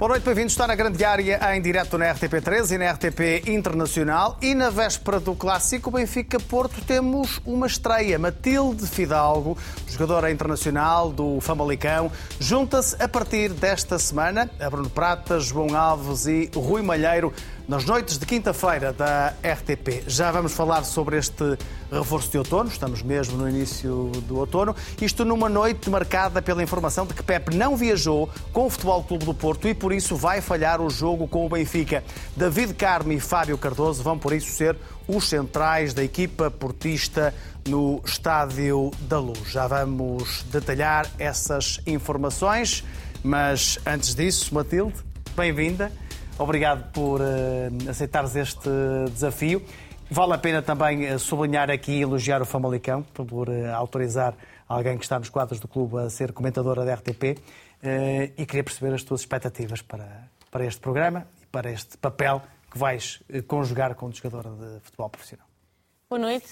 Boa noite, bem-vindos. Está na grande área em direto na RTP3 e na RTP Internacional. E na véspera do clássico Benfica-Porto temos uma estreia. Matilde Fidalgo, jogadora internacional do Famalicão, junta-se a partir desta semana a Bruno Prata, João Alves e Rui Malheiro nas noites de quinta-feira da RTP. Já vamos falar sobre este reforço de outono, estamos mesmo no início do outono. Isto numa noite marcada pela informação de que Pepe não viajou com o Futebol Clube do Porto e por isso vai falhar o jogo com o Benfica. David Carmo e Fábio Cardoso vão por isso ser os centrais da equipa portista no Estádio da Luz. Já vamos detalhar essas informações, mas antes disso, Matilde, bem-vinda. Obrigado por uh, aceitares este desafio. Vale a pena também uh, sublinhar aqui e elogiar o Famalicão por uh, autorizar alguém que está nos quadros do clube a ser comentadora da RTP e queria perceber as tuas expectativas para, para este programa e para este papel que vais conjugar como jogadora de futebol profissional. Boa noite,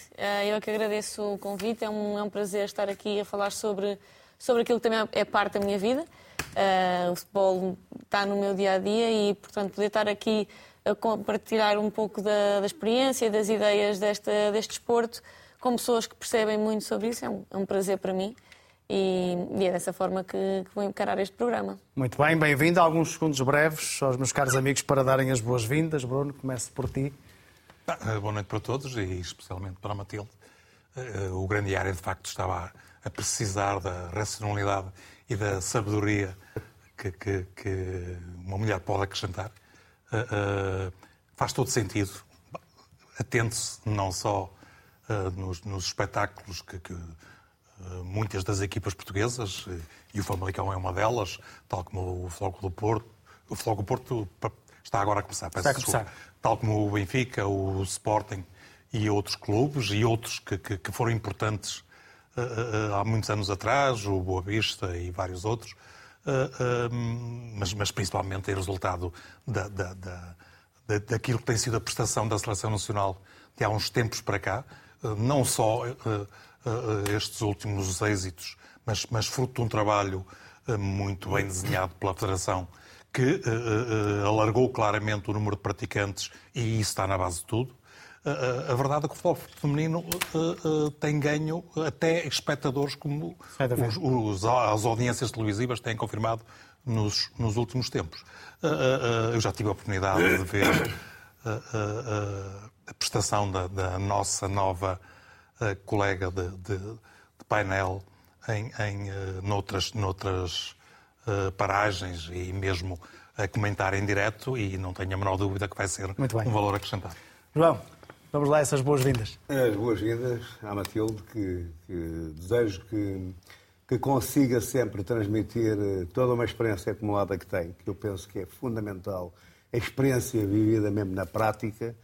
eu é que agradeço o convite, é um, é um prazer estar aqui a falar sobre, sobre aquilo que também é parte da minha vida. Uh, o futebol está no meu dia a dia e, portanto, poder estar aqui a compartilhar um pouco da, da experiência, das ideias desta, deste desporto com pessoas que percebem muito sobre isso é um, é um prazer para mim. E, e, é dessa forma que, que vou encarar este programa. Muito bem, bem-vindo. Alguns segundos breves aos meus caros amigos para darem as boas-vindas. Bruno, começo por ti. Ah, boa noite para todos e especialmente para a Matilde. Ah, o grande área, de facto, estava a precisar da racionalidade e da sabedoria que, que, que uma mulher pode acrescentar. Uh, uh, faz todo sentido. Atente-se não só uh, nos, nos, espetáculos que, que muitas das equipas portuguesas, e o Famalicão é uma delas, tal como o Floco do Porto. O Floco do Porto está agora a começar, peço está a começar. Tal como o Benfica, o Sporting e outros clubes, e outros que, que, que foram importantes eh, eh, há muitos anos atrás, o Boa Vista e vários outros, eh, mas, mas principalmente é resultado da, da, da, daquilo que tem sido a prestação da Seleção Nacional de há uns tempos para cá, não só estes últimos êxitos, mas, mas fruto de um trabalho muito bem desenhado pela Federação, que alargou claramente o número de praticantes e isso está na base de tudo a, verdade é que o futebol feminino uh, uh, tem ganho até espectadores como os, os, as audiências televisivas têm confirmado nos, nos últimos tempos. Uh, eu já tive a oportunidade de ver a prestação da, da, nossa nova colega de, de, de painel em, em noutras, noutras paragens e mesmo a comentar em direto e não tenho a menor dúvida que vai ser um valor acrescentado. João, Vamos lá, essas boas-vindas. As boas-vindas à Matilde, que, que desejo que, que, consiga sempre transmitir eh, toda uma experiência acumulada que tem, que eu penso que é fundamental, a experiência vivida mesmo na prática.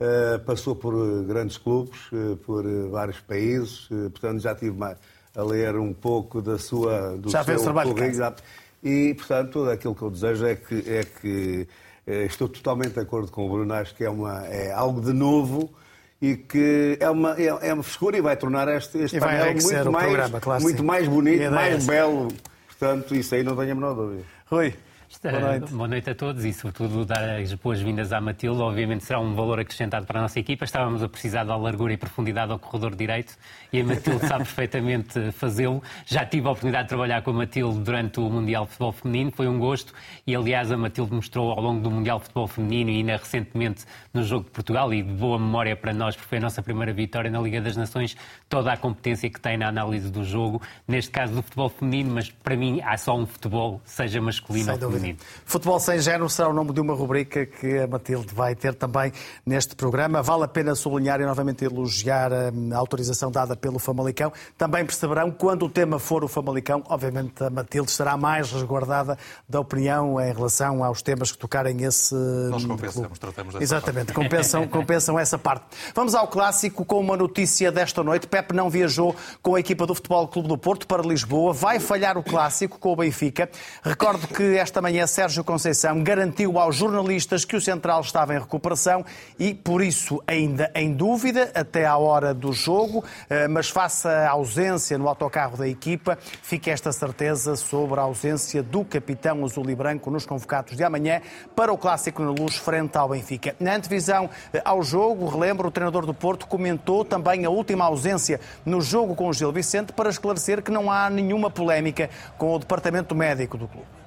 Uh, passou por eh, grandes clubes, uh, por vários países, portanto já tive mais a ler um pouco da sua do já seu fez trabalho currículo. E, portanto, tudo aquilo que eu desejo é que, é que estou totalmente de acordo com o Bruno, acho que é, uma, é algo de novo e que é uma, é, é uma frescura e vai tornar este, este painel muito, mais, programa, claro, muito mais bonito, mais belo. Portanto, isso aí não tenho a menor dúvida. Rui. Boa noite. Boa noite a todos e, sobretudo, dar as boas-vindas à Matilde. Obviamente será um valor acrescentado para a nossa equipa. Estávamos a precisar da largura e profundidade ao corredor direito e a Matilde sabe perfeitamente fazê-lo. Já tive a oportunidade de trabalhar com a Matilde durante o Mundial de Futebol Feminino, foi um gosto e, aliás, a Matilde mostrou ao longo do Mundial de Futebol Feminino e ainda recentemente no Jogo de Portugal e de boa memória para nós, porque foi a nossa primeira vitória na Liga das Nações, toda a competência que tem na análise do jogo, neste caso do futebol feminino, mas para mim há só um futebol, seja masculino ou feminino. Dúvida. Futebol Sem Género será o nome de uma rubrica que a Matilde vai ter também neste programa. Vale a pena sublinhar e novamente elogiar a autorização dada pelo Famalicão. Também perceberão, quando o tema for o Famalicão, obviamente a Matilde estará mais resguardada da opinião em relação aos temas que tocarem esse. Nós compensamos, tratamos dessa Exatamente, compensam, compensam essa parte. Vamos ao clássico com uma notícia desta noite. Pepe não viajou com a equipa do Futebol Clube do Porto para Lisboa. Vai falhar o clássico com o Benfica. Recordo que esta manhã manhã, Sérgio Conceição garantiu aos jornalistas que o Central estava em recuperação e, por isso, ainda em dúvida até à hora do jogo, eh, mas face à ausência no autocarro da equipa, fica esta certeza sobre a ausência do capitão azul e branco nos convocados de amanhã para o Clássico na Luz frente ao Benfica. Na antevisão eh, ao jogo, relembro, o treinador do Porto comentou também a última ausência no jogo com o Gil Vicente para esclarecer que não há nenhuma polémica com o departamento médico do clube.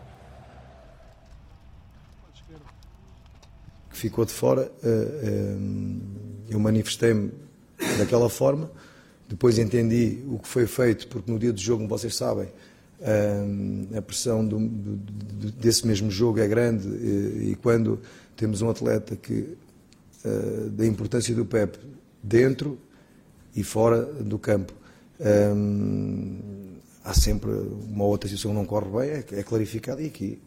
Que ficou de fora, eh, eu manifestei-me daquela forma, depois entendi o que foi feito, porque no dia do jogo, como vocês sabem, a pressão do, do, desse mesmo jogo é grande e, quando temos um atleta que da importância do Pep dentro e fora do campo há sempre uma outra situação que não corre bem é, é clarificada e aqui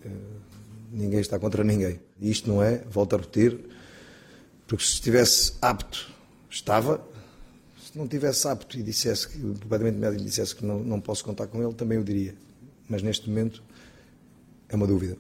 ninguém está contra ninguém isto não é, volto a repetir porque se estivesse apto estava se não tivesse apto e dissesse que o departamento médico dissesse que não, não posso contar com ele, também o diria. Mas neste momento é uma dúvida.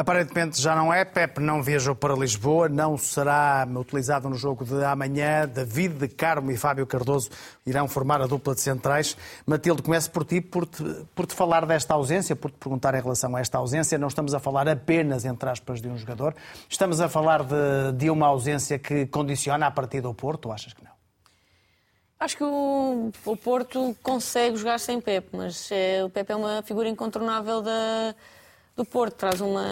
Aparentemente já não é. Pep não viajou para Lisboa, não será utilizado no jogo de amanhã. David de Carmo e Fábio Cardoso irão formar a dupla de centrais. Matilde, começo por ti, por te, por te falar desta ausência, por te perguntar em relação a esta ausência. Não estamos a falar apenas, entre aspas, de um jogador. Estamos a falar de, de uma ausência que condiciona a partida do Porto, ou achas que não? Acho que o, o Porto consegue jogar sem Pep, mas é, o Pep é uma figura incontornável da do Porto, traz uma,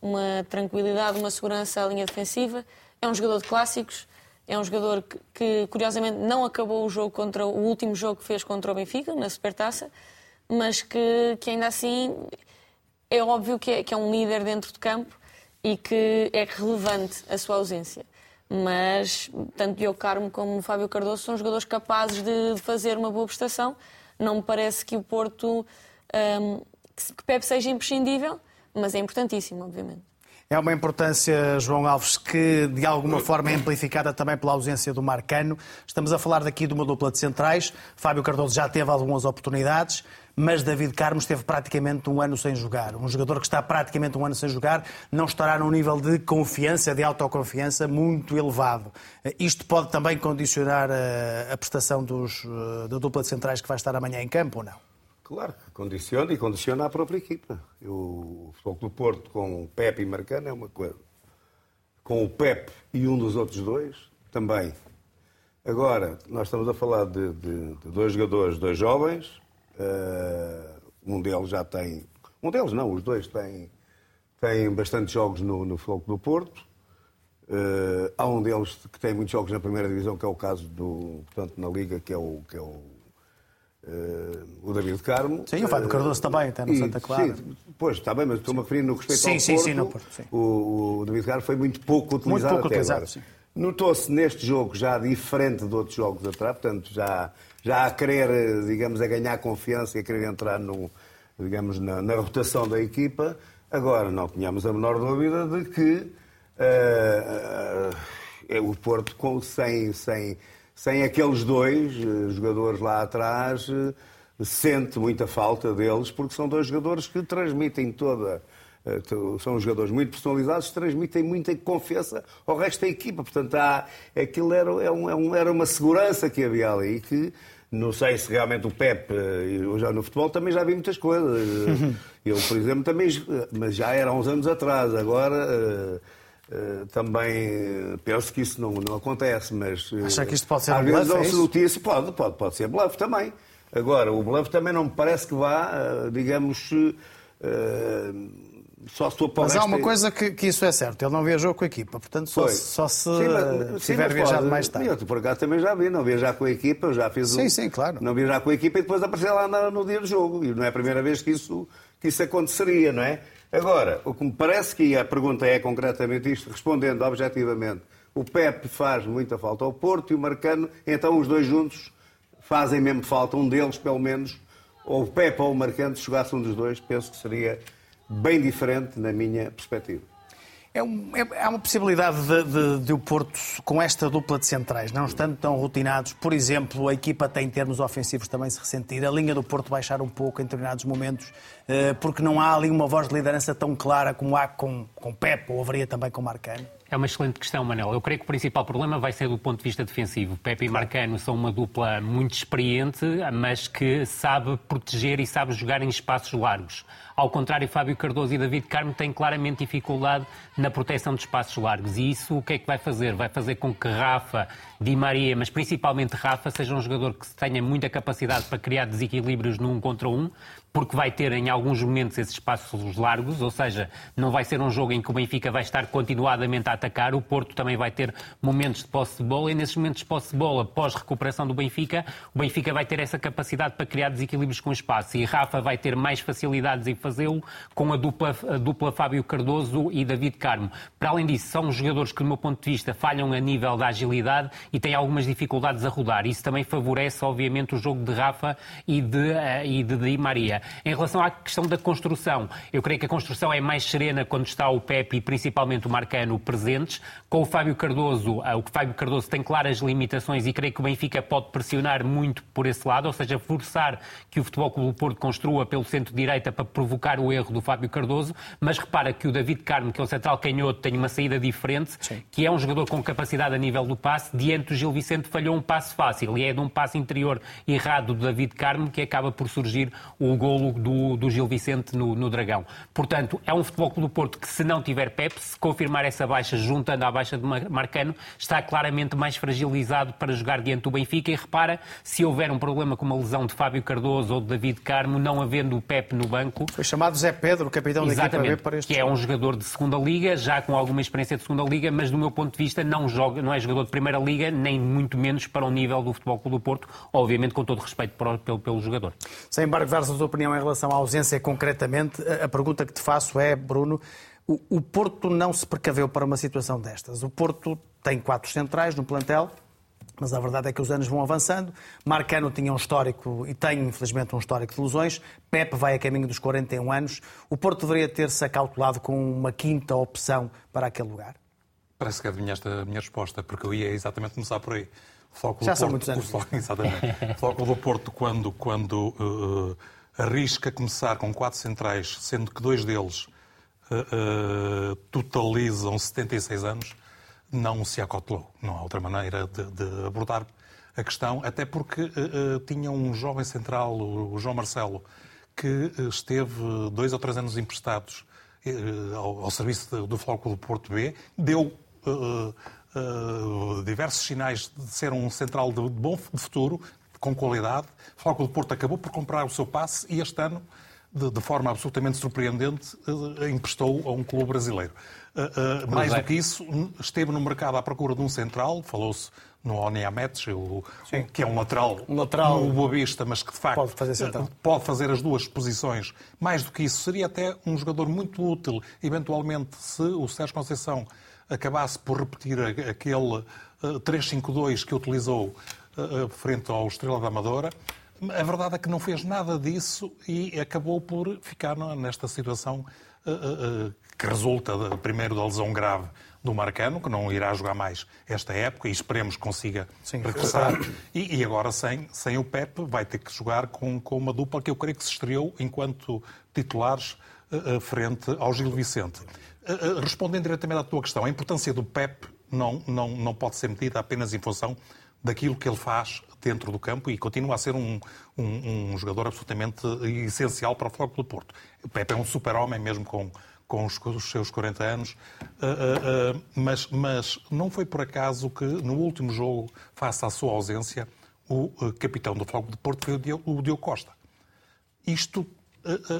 uma tranquilidade, uma segurança à linha defensiva. É um jogador de clássicos, é um jogador que, que, curiosamente não acabou o jogo contra o último jogo que fez contra o Benfica, na Supertaça, mas que, que ainda assim é óbvio que é, que é um líder dentro de campo e que é relevante a sua ausência. Mas tanto Diogo Carmo como Fábio Cardoso são jogadores capazes de, de fazer uma boa prestação. Não me parece que o Porto um, que Pepe seja imprescindível, mas é importantíssimo, obviamente. É uma importância, João Alves, que de alguma forma é amplificada também pela ausência do Marcano. Estamos a falar daqui de uma dupla de centrais. Fábio Cardoso já teve algumas oportunidades, mas David Carmo esteve praticamente um ano sem jogar. Um jogador que está praticamente um ano sem jogar não estará num nível de confiança, de autoconfiança muito elevado. Isto pode também condicionar a prestação dos, eh, da dupla de centrais que vai estar amanhã em campo ou não? Claro que condiciona e condiciona a própria equipa. Eu, o Futebol do Porto com o Pepe e Marcano é uma coisa. Com o Pepe e um dos outros dois, também. Agora, nós estamos a falar de, de, de dois jogadores, dois jovens. Uh, um deles já tem. Um deles não, os dois têm, têm bastante jogos no, no Futebol do Porto. Uh, há um deles que tem muitos jogos na primeira divisão, que é o caso do, portanto, na Liga, que é o, que é o o David Carmo. Sim, o Fábio Cardoso também, até no e, Santa Clara. Sim, pois, está bem, mas estou-me a referir no respeito sim, ao sim, Porto. Sim, no Porto sim. O, o David Carmo foi muito pouco utilizado muito pouco até utilizado, agora. Sim. Notou-se neste jogo já diferente de outros jogos atrás, portanto, já, já a querer, digamos, a ganhar confiança e a querer entrar no, digamos, na, na rotação da equipa. Agora, não tínhamos a menor dúvida de que uh, uh, o Porto, com, sem, sem, sem aqueles dois uh, jogadores lá atrás, sente muita falta deles, porque são dois jogadores que transmitem toda. Eh, são jogadores muito personalizados, transmitem muita confiança ao resto da equipa. Portanto, há, aquilo era, é um, era uma segurança que havia ali que. Não sei se realmente o Pep, eh, eu já no futebol também já vi muitas coisas. Eu, por exemplo, também, mas já era há uns anos atrás. Agora, Uh, também penso que isso não, não acontece, mas. Acha que isto pode ser às um vezes bluff? Às vezes pode, pode, pode ser bluff também. Agora, o bluff também não me parece que vá, eh, digamos, eh, só se Mas há uma coisa que, que, isso é certo, ele não viajou com a equipa, portanto só, só se sim, mas, tiver sim, viajado pode, mais tarde. Eu, por acaso também já vi, não viajar com a equipa, eu já fiz Sim, um, sim, claro. Não viajar com a equipa e depois aparecer lá no, no, dia do jogo. E não é a primeira vez que isso, que isso aconteceria, não é? Agora, o que me parece que a pergunta é concretamente isto, respondendo objetivamente, o Pep faz muita falta ao Porto e o Marcano, então os dois juntos fazem mesmo falta, um deles pelo menos, ou o Pepe ou o Marcante, se jogasse um dos dois, penso que seria bem diferente na minha perspectiva. É, um, é, há uma possibilidade de, de, de, o Porto, com esta dupla de centrais, não estando tão rotinados, por exemplo, a equipa tem em termos ofensivos também se ressentir, a linha do Porto baixar um pouco em determinados momentos, eh, porque não há ali uma voz de liderança tão clara como há com, com Pepe, ou haveria também com Marcano? É uma excelente questão, Manel. Eu creio que o principal problema vai ser do ponto de vista defensivo. Pepe e Marcano são uma dupla muito experiente, mas que sabe proteger e sabe jogar em espaços largos. Ao contrário, Fábio Cardoso e David Carmo têm claramente dificuldade na proteção de espaços largos. E isso o que é que vai fazer? Vai fazer com que Rafa, Di Maria, mas principalmente Rafa, seja um jogador que tenha muita capacidade para criar desequilíbrios num contra um, porque vai ter em alguns momentos esses espaços largos, ou seja, não vai ser um jogo em que o Benfica vai estar continuadamente a atacar, o Porto também vai ter momentos de posse de bola e nesses momentos de posse de bola, pós recuperação do Benfica, o Benfica vai ter essa capacidade para criar desequilíbrios com o espaço e Rafa vai ter mais facilidades em fazê-lo com a dupla, a dupla Fábio Cardoso e David Carmo. Para além disso, são jogadores que, do meu ponto de vista, falham a nível da agilidade e têm algumas dificuldades a rodar. Isso também favorece, obviamente, o jogo de Rafa e de, uh, e de Di Maria. Em relação à questão da construção, eu creio que a construção é mais serena quando está o Pepe e principalmente o Marcano presentes. Com o Fábio Cardoso, o Fábio Cardoso tem claras limitações e creio que o Benfica pode pressionar muito por esse lado, ou seja, forçar que o Futebol Clube do Porto construa pelo centro-direita para provocar o erro do Fábio Cardoso, mas repara que o David Carmo, que é o central canhoto, tem uma saída diferente, Sim. que é um jogador com capacidade a nível do passe, diante do Gil Vicente falhou um passe fácil, e é de um passe interior errado do David Carmo que acaba por surgir o golo do, do Gil Vicente no, no, Dragão. Portanto, é um Futebol Clube do Porto que, se não tiver Pep, se confirmar essa baixa, juntando à baixa de Marcano, está claramente mais fragilizado para jogar diante do Benfica. E repara, se houver um problema com uma lesão de Fábio Cardoso ou de David Carmo, não havendo o Pep no banco. Chamado Zé Pedro, capitão da equipa B, para este Que é um jogador de segunda Liga, já com alguma experiência de segunda Liga, mas do meu ponto de vista não, joga, não é jogador de primeira Liga, nem muito menos para o nível do Futebol Clube do Porto, obviamente com todo respeito pelo, pelo jogador. Sem embargo, a tua opinião em relação à ausência concretamente, a pergunta que te faço é, Bruno, o, Porto não se precaveu para uma situação destas. O Porto tem quatro centrais no plantel, mas a verdade é que os anos vão avançando. Marcano tinha um histórico e tem, infelizmente, um histórico de lesões. Pepe vai a caminho dos 41 anos. O Porto deveria ter-se acautelado com uma quinta opção para aquele lugar? Parece que adivinhaste a minha resposta, porque eu ia exatamente começar por aí. Já são muitos anos. O exatamente. O Foco do Porto, quando, quando uh, arrisca começar com quatro centrais, sendo que dois deles uh, uh, totalizam 76 anos, não se acotelou. Não há outra maneira de, de abordar a questão, até porque uh, tinha um jovem central, o João Marcelo, que esteve dois ou três anos emprestados ao, ao, serviço do Flóculo Porto B, deu diversos sinais de ser um central de bom futuro, com qualidade. O Flóculo Porto acabou por comprar o seu passe e este ano, de, de forma absolutamente surpreendente, uh, emprestou a um clube brasileiro. Uh, uh, mais é. do que isso, esteve no mercado à procura de um central, falou-se no Oniametes, que é um lateral, um lateral no Boa Vista, mas que de facto pode fazer, central. pode fazer as duas posições. Mais do que isso, seria até um jogador muito útil, eventualmente, se o Sérgio Conceição acabasse por repetir aquele 3-5-2 que utilizou eh, frente ao Estrela da Amadora. A verdade é que não fez nada disso e acabou por ficar nesta situação eh, eh, que resulta, primeiro, da lesão grave do Marcano, que não irá jogar mais esta época e esperemos que consiga Sim, regressar. E, e, agora, sem, sem o Pepe, vai ter que jogar com, com uma dupla que eu creio que se estreou enquanto titulares uh, frente ao Gil Vicente. Uh, respondendo diretamente à tua questão, a importância do Pepe não, não, não pode ser medida apenas em função daquilo que ele faz dentro do campo e continua a ser um, um, um jogador absolutamente essencial para o Futebol do Porto. O Pepe é um super-homem, mesmo com, com os, os, seus 40 anos, uh, uh, mas, mas não foi por acaso que no último jogo, face à sua ausência, o capitão do Futebol do Porto foi o Diogo, o Diogo Costa. Isto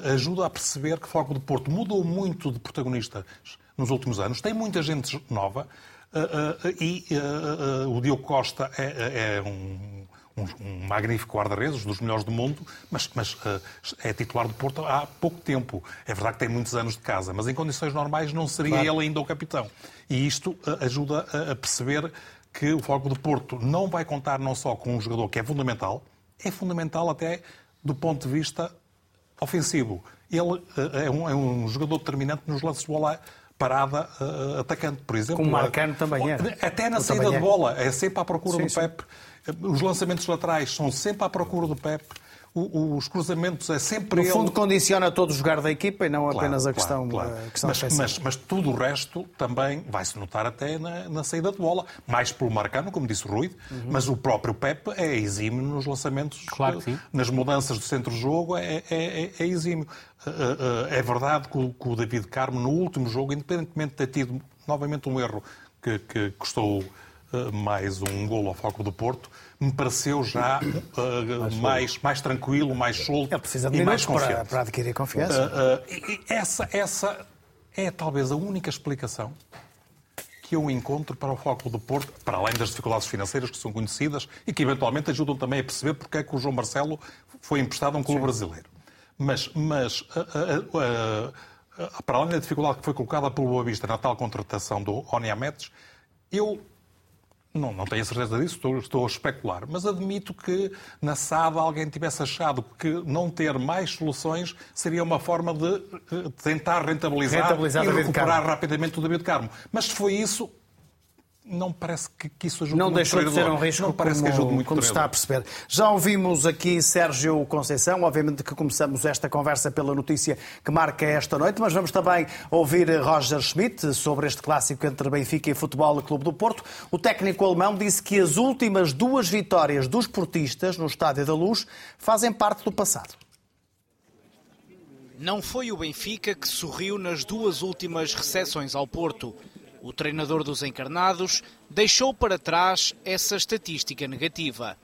ajuda a perceber que o Futebol do Porto mudou muito de protagonistas nos últimos anos, tem muita gente nova, Uh, uh, e uh, o Diogo Costa é, é, é um, um, um, magnífico guarda-redes, dos melhores do mundo, mas, mas é titular do Porto há pouco tempo. É verdade que tem muitos anos de casa, mas em condições normais não seria claro. ele ainda o capitão. E isto ajuda a, a perceber que o Foco do Porto não vai contar não só com um jogador que é fundamental, é fundamental até do ponto de vista ofensivo. Ele é um, é um jogador determinante nos lances de bola parada uh, atacante, por exemplo. Como Marcano também é. Até na Ou saída de é. bola, é sempre à procura sim, do sim. Pepe. Os lançamentos laterais são sempre à procura do Pepe. Os cruzamentos é sempre No ele. fundo, condiciona todo o jogar da equipa e não Claro, apenas a claro, questão, claro. a questão mas, mas, mas tudo o resto também vai-se notar até na, na saída de bola. Mais pelo Marcano, como disse o Rui, Uhum. mas o próprio Pepe é exímio nos lançamentos, Claro que sim. nas mudanças do centro-jogo, é, é, é, é exímio. Uh, uh, É verdade que o, que o David Carmo, no último jogo, independentemente de ter tido novamente um erro que, que custou mais um golo ao Foco do Porto, me pareceu já uh, mais, mais tranquilo, mais solto Ele precisa de e mais minutos para, confiante. para adquirir confiança. Uh, uh, essa, essa é talvez a única explicação que eu encontro para o foco do Porto, para além das dificuldades financeiras que são conhecidas e que eventualmente ajudam também a perceber porque é que o João Marcelo foi emprestado a um clube brasileiro. Mas, mas para além da dificuldade que foi colocada pelo Boa Vista na tal contratação do Oniametes, eu não, não tenho certeza disso, estou, estou a especular, mas admito que na SAD alguém tivesse achado que não ter mais soluções seria uma forma de eh, tentar rentabilizar, Rentabilizar e recuperar rapidamente o David Carmo. Mas se foi isso, não parece que, que isso ajude Não muito deixou o de ser um risco Não parece como, que ajude muito como se está a perceber. Já ouvimos aqui Sérgio Conceição, obviamente que começamos esta conversa pela notícia que marca esta noite, mas vamos também ouvir Roger Schmidt sobre este clássico entre Benfica e Futebol Clube do Porto. O técnico alemão disse que as últimas duas vitórias dos portistas no Estádio da Luz fazem parte do passado. Não foi o Benfica que sorriu nas duas últimas recepções ao Porto. O treinador dos encarnados deixou para trás essa estatística negativa.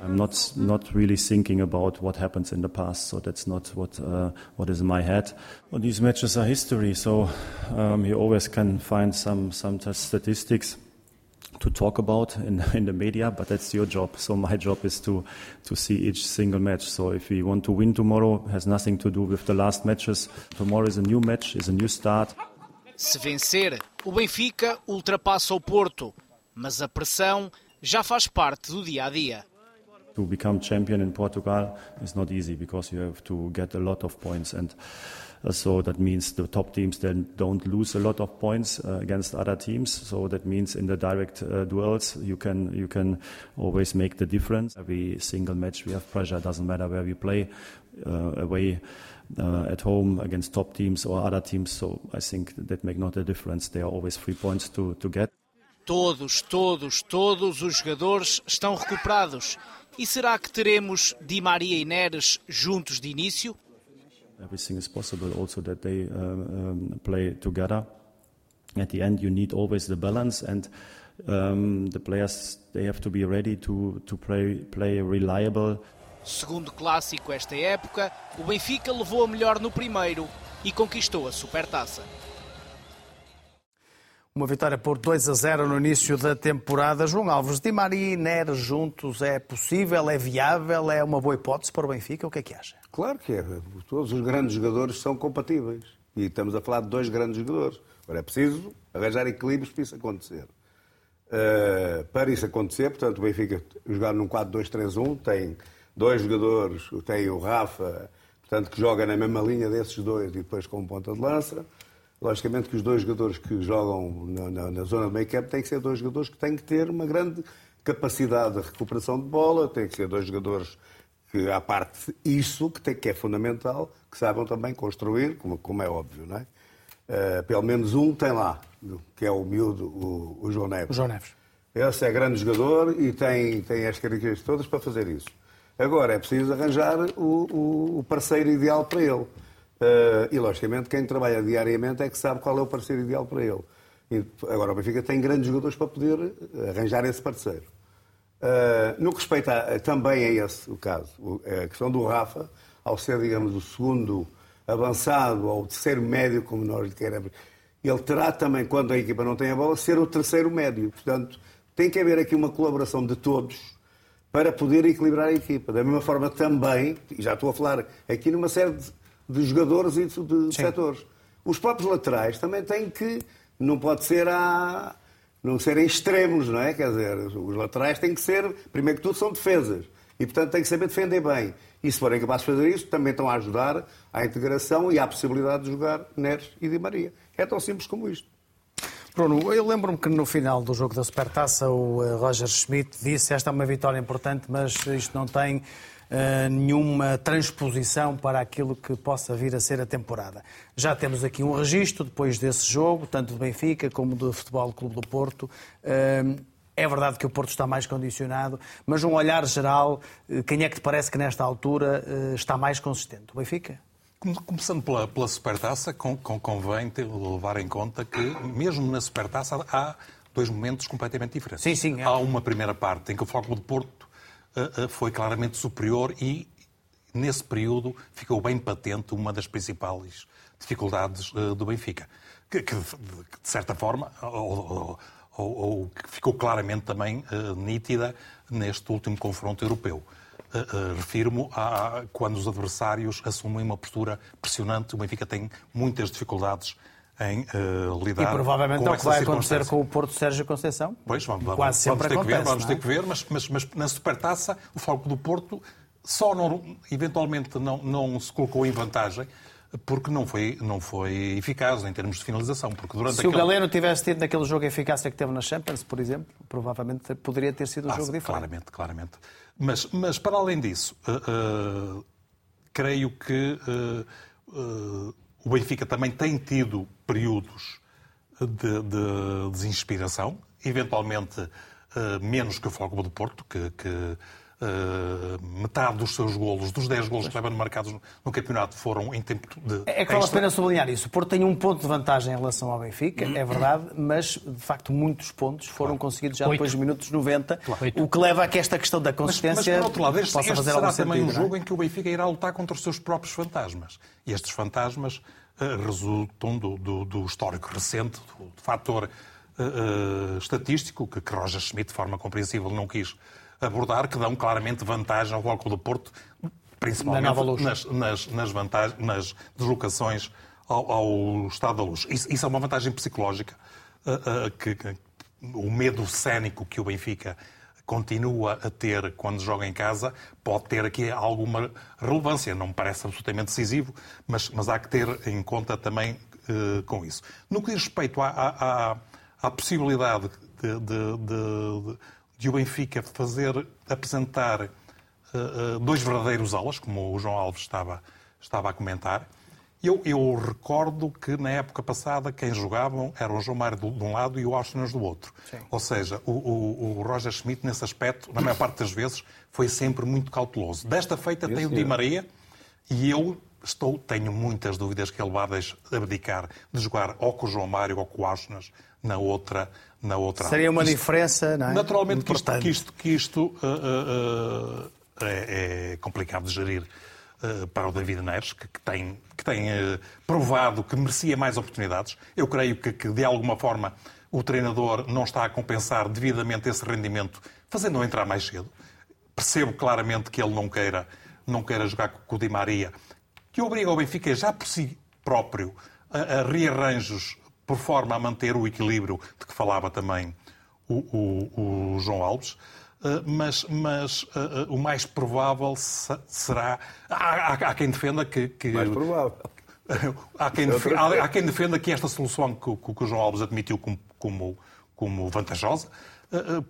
I'm not not really thinking about what happens in the past, so that's not what uh, what is in my head. Well, these matches are history, so um, you always can find some some statistics to talk about in in the media, but that's your job. So my job is to to see each single match. So if we want to win tomorrow, has nothing to do with the last matches. Tomorrow is a new match, is a new start. Se vencer, o Benfica ultrapassa o Porto, mas a pressão já faz parte do dia a dia. To become champion in Portugal is not easy because you have to get a lot of points, and uh, so that means the top teams then don't lose a lot of points uh, against other teams. So that means in the direct uh, duels you can you can always make the difference. Every single match we have pressure. Doesn't matter where we play, uh, away. Uh, at home against top teams or other teams, so I think that make not a difference. There are always three points to, to get. Todos, todos, todos os jogadores estão recuperados. E será que teremos Di Maria e Neres juntos de início? everything is possible also that they um, um, play together at the end you need always the balance and um, the players they have to be ready to, to play, play reliable Segundo clássico esta época, o Benfica levou a melhor no primeiro e conquistou a Supertaça. Uma vitória por 2 a 0 no início da temporada. João Alves, Di Maria e Neres juntos é possível, é viável, é uma boa hipótese para o Benfica? O que é que acha? Claro que é. Todos os grandes jogadores são compatíveis. E estamos a falar de dois grandes jogadores. Agora é preciso arranjar equilíbrios para isso acontecer. Uh, para isso acontecer, portanto, o Benfica jogar num 4-2-3-1 tem dois jogadores, tem o Rafa, portanto, que joga na mesma linha desses dois e depois com ponta de lança. Logicamente que os dois jogadores que jogam na, na, na zona do meio campo têm que ser dois jogadores que têm que ter uma grande capacidade de recuperação de bola, têm que ser dois jogadores que, à parte isso, que, tem, que é fundamental, que saibam também construir, como, como é óbvio, não é? Uh, pelo menos um tem lá, que é o miúdo, o, o João Neves. O João Neves. Esse é grande jogador e tem, tem as características todas para fazer isso. Agora é preciso arranjar o, o, o parceiro ideal para ele. Uh, e, logicamente, quem trabalha diariamente é que sabe qual é o parceiro ideal para ele. E, agora, o Benfica tem grandes jogadores para poder arranjar esse parceiro. Uh, no que respeita a, também a esse o caso, a questão do Rafa, ao ser, digamos, o segundo avançado ou o terceiro médio, como nós lhe queremos, ele terá também, quando a equipa não tem a bola, ser o terceiro médio. Portanto, tem que haver aqui uma colaboração de todos para poder equilibrar a equipa. Da mesma forma também, e já estou a falar aqui numa série de, de jogadores e de, de setores, os próprios laterais também têm que, não pode ser a, não serem extremos, não é? Quer dizer, os laterais têm que ser, primeiro que tudo, são defesas. E, portanto, têm que saber defender bem. E se forem capazes de fazer isso, também estão a ajudar à integração e à possibilidade de jogar Neres e Di Maria. É tão simples como isto. Bruno, eu lembro-me que no final do jogo da Supertaça o eh, Roger Schmidt disse esta é uma vitória importante, mas isto não tem uh, nenhuma transposição para aquilo que possa vir a ser a temporada. Já temos aqui um registro depois desse jogo, tanto do Benfica como do Futebol Clube do Porto. Uh, é verdade que o Porto está mais condicionado, mas um olhar geral, quem é que te parece que nesta altura está mais consistente? O Benfica? Começando pela, pela supertaça, com, com, convém ter, levar em conta que, mesmo na supertaça, há dois momentos completamente diferentes. Sim, sim. É. Há uma primeira parte em que o Foco de Porto uh, uh, foi claramente superior e, nesse período, ficou bem patente uma das principais dificuldades uh, do Benfica. Que, que, de certa forma, ou, ou, ou, que ficou claramente também nítida neste último confronto europeu. Uh, refiro-me a quando os adversários assumem uma postura pressionante. O Benfica tem muitas dificuldades em uh, lidar E provavelmente com é o que vai acontecer com o Porto Sérgio Conceição. Pois, vamos, vamos, Quase sempre vamos ter acontece, que ver, vamos é? ter que ver, mas, mas, mas na Supertaça o Foco do Porto só não, eventualmente não, não se colocou em vantagem porque não foi, não foi eficaz em termos de finalização. Porque durante Se aquele... o Galeno tivesse tido naquele jogo a eficácia que teve na Champions, por exemplo, provavelmente poderia ter sido um ah, jogo diferente. Claramente, claramente. Mas, mas para além disso, uh, uh, creio que uh, o Benfica também tem tido períodos de, de desinspiração, eventualmente menos que o Fogo do Porto, que, que Uh, metade dos seus golos, dos 10 golos que levam marcados no campeonato, foram em tempo de. É que vale a pena sublinhar isso. O Porto tem um ponto de vantagem em relação ao Benfica, é verdade, mas de facto muitos pontos foram claro. conseguidos já depois dos minutos 90, claro. o que leva a que esta questão da consistência. Mas, mas por outro lado, este, possa este fazer será também sentido, um jogo é? em que o Benfica irá lutar contra os seus próprios fantasmas. E estes fantasmas uh, resultam do, do, do, histórico recente, do, do fator uh, estatístico que, que Roger Schmidt, de forma compreensível, não quis abordar, que dão claramente vantagem ao Bloco do Porto, principalmente nas, nas, nas, vantagens, nas deslocações ao, ao, Estado da Luz. Isso, isso, é uma vantagem psicológica, uh, uh, que, que, o medo cénico que o Benfica continua a ter quando joga em casa pode ter aqui alguma relevância. Não me parece absolutamente decisivo, mas, mas há que ter em conta também uh, com isso. No que diz respeito à, à, à possibilidade de, de, de, de o Benfica fazer, apresentar uh, uh, dois verdadeiros alas, como o João Alves estava, estava a comentar. Eu, eu, recordo que na época passada quem jogavam era o João Mário de um lado e o Austinas do outro. Sim. Ou seja, o, o, o, Roger Schmidt, nesse aspecto, na maior parte das vezes, foi sempre muito cauteloso. Desta feita tem o Di Maria e eu estou, tenho muitas dúvidas que ele vai abdicar de jogar ou com o João Mário ou com o Austinas na outra, na outra Seria uma isto, diferença, não é? Naturalmente que isto, que isto, que isto uh, uh, é, é, complicado de gerir uh, para o David Neres, que, que tem, que tem provado que merecia mais oportunidades. Eu creio que, que, de alguma forma, o treinador não está a compensar devidamente esse rendimento, fazendo-o entrar mais cedo. Percebo claramente que ele não queira, não queira jogar com o Di Maria, que obriga o Benfica já por si próprio a, a rearranjos por forma a manter o equilíbrio de que falava também o, o, o João Alves. Uh, mas, mas uh, uh, o mais provável será. Há, há, há, quem defenda que. que... Mais provável. há, quem defenda, há, há, quem defenda que esta solução que, que, o João Alves admitiu como, como, como vantajosa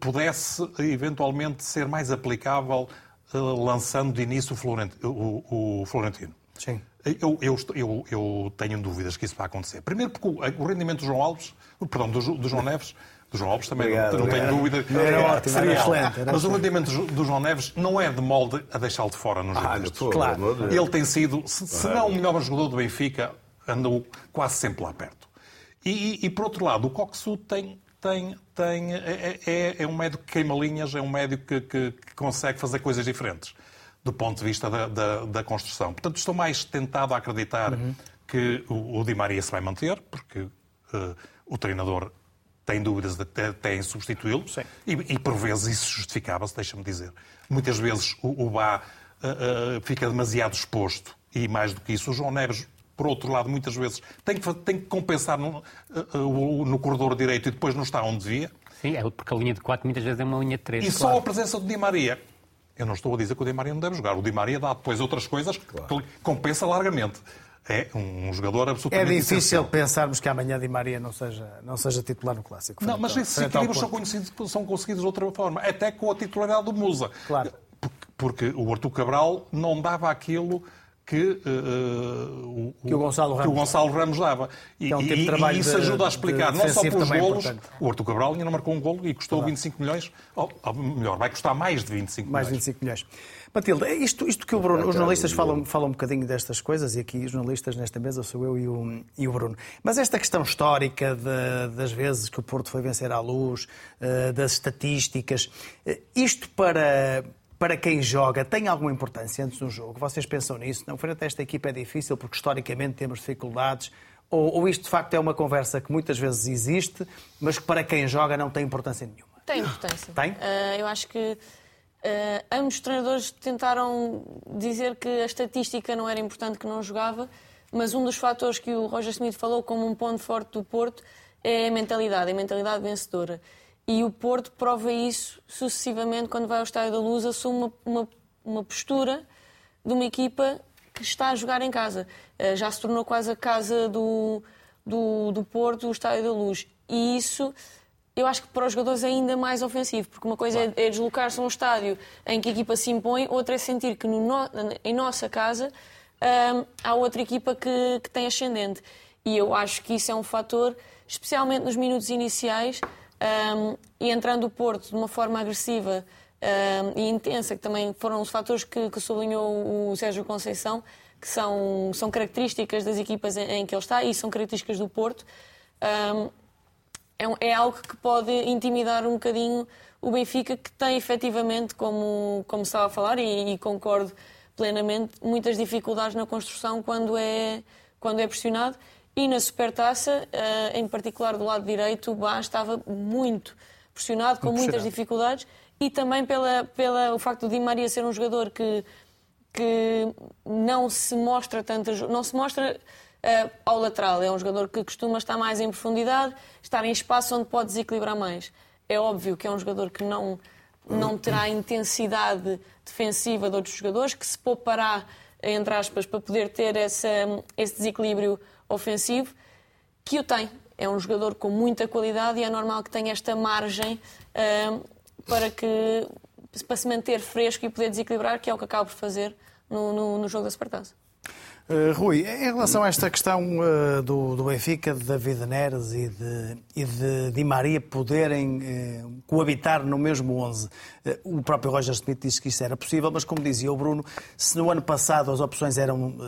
pudesse eventualmente ser mais aplicável lançando de início o Florentino. O, o Florentino. Sim. Eu, eu, eu, eu, tenho dúvidas que isso vai acontecer. Primeiro porque o, o rendimento do João Alves, perdão, do, do João Neves, do João Alves também obrigado, não, não tenho dúvida. Era ótimo, era excelente. Era mas o rendimento do João Neves não é de molde a deixá-lo de fora nos ah, jogos. Claro. Ele tem sido, se, se não o melhor jogador do Benfica, andou quase sempre lá perto. E, e, e por outro lado, o Coxu tem, tem, tem, é, é, é um médico que queima linhas, é um médico que, que, que consegue fazer coisas diferentes do ponto de vista da, da, da construção. Portanto, estou mais tentado a acreditar uhum. que o, o, Di Maria se vai manter, porque uh, o treinador tem dúvidas até, até em substituí-lo, e, e, por vezes isso justificava-se, deixa-me dizer. Muitas vezes o, o Bá uh, uh, fica demasiado exposto, e mais do que isso, o João Neves por outro lado, muitas vezes tem que, tem que compensar no, uh, no corredor direito e depois não está onde devia. Sim, é porque a linha de 4 muitas vezes é uma linha de 3. E claro. só a presença do Di Maria Eu não estou a dizer que o Di Maria não deve jogar. O Di Maria dá depois outras coisas que compensa largamente. É um jogador É absolutamente difícil essencial. pensarmos que amanhã Di Maria não seja, não seja titular no Clássico. Não, mas esses equilíbrios são, conhecidos, são conseguidos de outra forma, até com a titularidade do Musa. Claro. Porque, porque o Artur Cabral não dava aquilo que, eh, o, Que o Gonçalo que Ramos Gonçalo Ramos dava. E, Que é um tipo de e- trabalho e isso de- ajuda a explicar, não só pelos também golos. importante. O Artur Cabral ainda não marcou um golo e custou 25 milhões. Ou, ou melhor, vai custar mais de 25 Mais de milhões. 25 milhões. Matilde, é isto, isto que o Bruno, os jornalistas falam, falam um bocadinho destas coisas, e aqui os jornalistas nesta mesa sou eu e o, e o Bruno. Mas esta questão histórica de- das vezes que o Porto foi vencer à luz, eh, das estatísticas, isto para, para quem joga tem alguma importância antes do jogo? Vocês pensam nisso? Não, frente a esta equipa é difícil porque historicamente temos dificuldades. Ou, ou isto de facto é uma conversa que muitas vezes existe, mas que para quem joga não tem importância nenhuma? Tem importância. Tem? Ah, eu acho que ah, ambos os treinadores tentaram dizer que a estatística não era importante, que não jogava, mas um dos fatores que o Roger Smith falou como um ponto forte do Porto é a mentalidade, a mentalidade vencedora. E o Porto prova isso sucessivamente quando vai ao Estádio da Luz, assume uma, uma, uma postura de uma equipa que está a jogar em casa. Eh, Já se tornou quase a casa do, do, do Porto, o Estádio da Luz. E isso, eu acho que para os jogadores é ainda mais ofensivo, porque uma coisa é, é deslocar-se a um estádio em que a equipa se impõe, outra é sentir que no no- em nossa casa hum, há outra equipa que, que tem ascendente. E eu acho que isso é um fator, especialmente nos minutos iniciais, hum, e entrando o Porto de uma forma agressiva hum, e intensa, que também foram os fatores que, que sublinhou o Sérgio Conceição, que são, são características das equipas em, em que ele está e são características do Porto. É, um- é algo que pode intimidar um bocadinho o Benfica, que tem efetivamente, como, como estava a falar, e, e concordo plenamente, muitas dificuldades na construção quando é, quando é pressionado. E na Supertaça, eh, em particular do lado direito, o Bá estava muito pressionado, com Muito muitas pressionado. dificuldades, e também pela, pela o facto de Di Maria ser um jogador que, que não se mostra tanto, não se mostra eh, ao lateral. É um jogador que costuma estar mais em profundidade, estar em espaço onde pode desequilibrar mais. É óbvio que é um jogador que não, não terá a intensidade defensiva de outros jogadores, que se poupará, entre aspas, para poder ter essa, esse desequilíbrio ofensivo, que o tem. É um jogador com muita qualidade e é normal que tenha esta margem eh, para, que, para se manter fresco e poder desequilibrar, que é o que acaba por fazer no, no, no jogo da Supertaça. Uh, Rui, em relação a esta questão uh, do, do Benfica, de David Neres e de, e de Di Maria poderem uh, coabitar no mesmo 11, uh, o próprio Roger Smith disse que isso era possível, mas como dizia o Bruno, se no ano passado as opções eram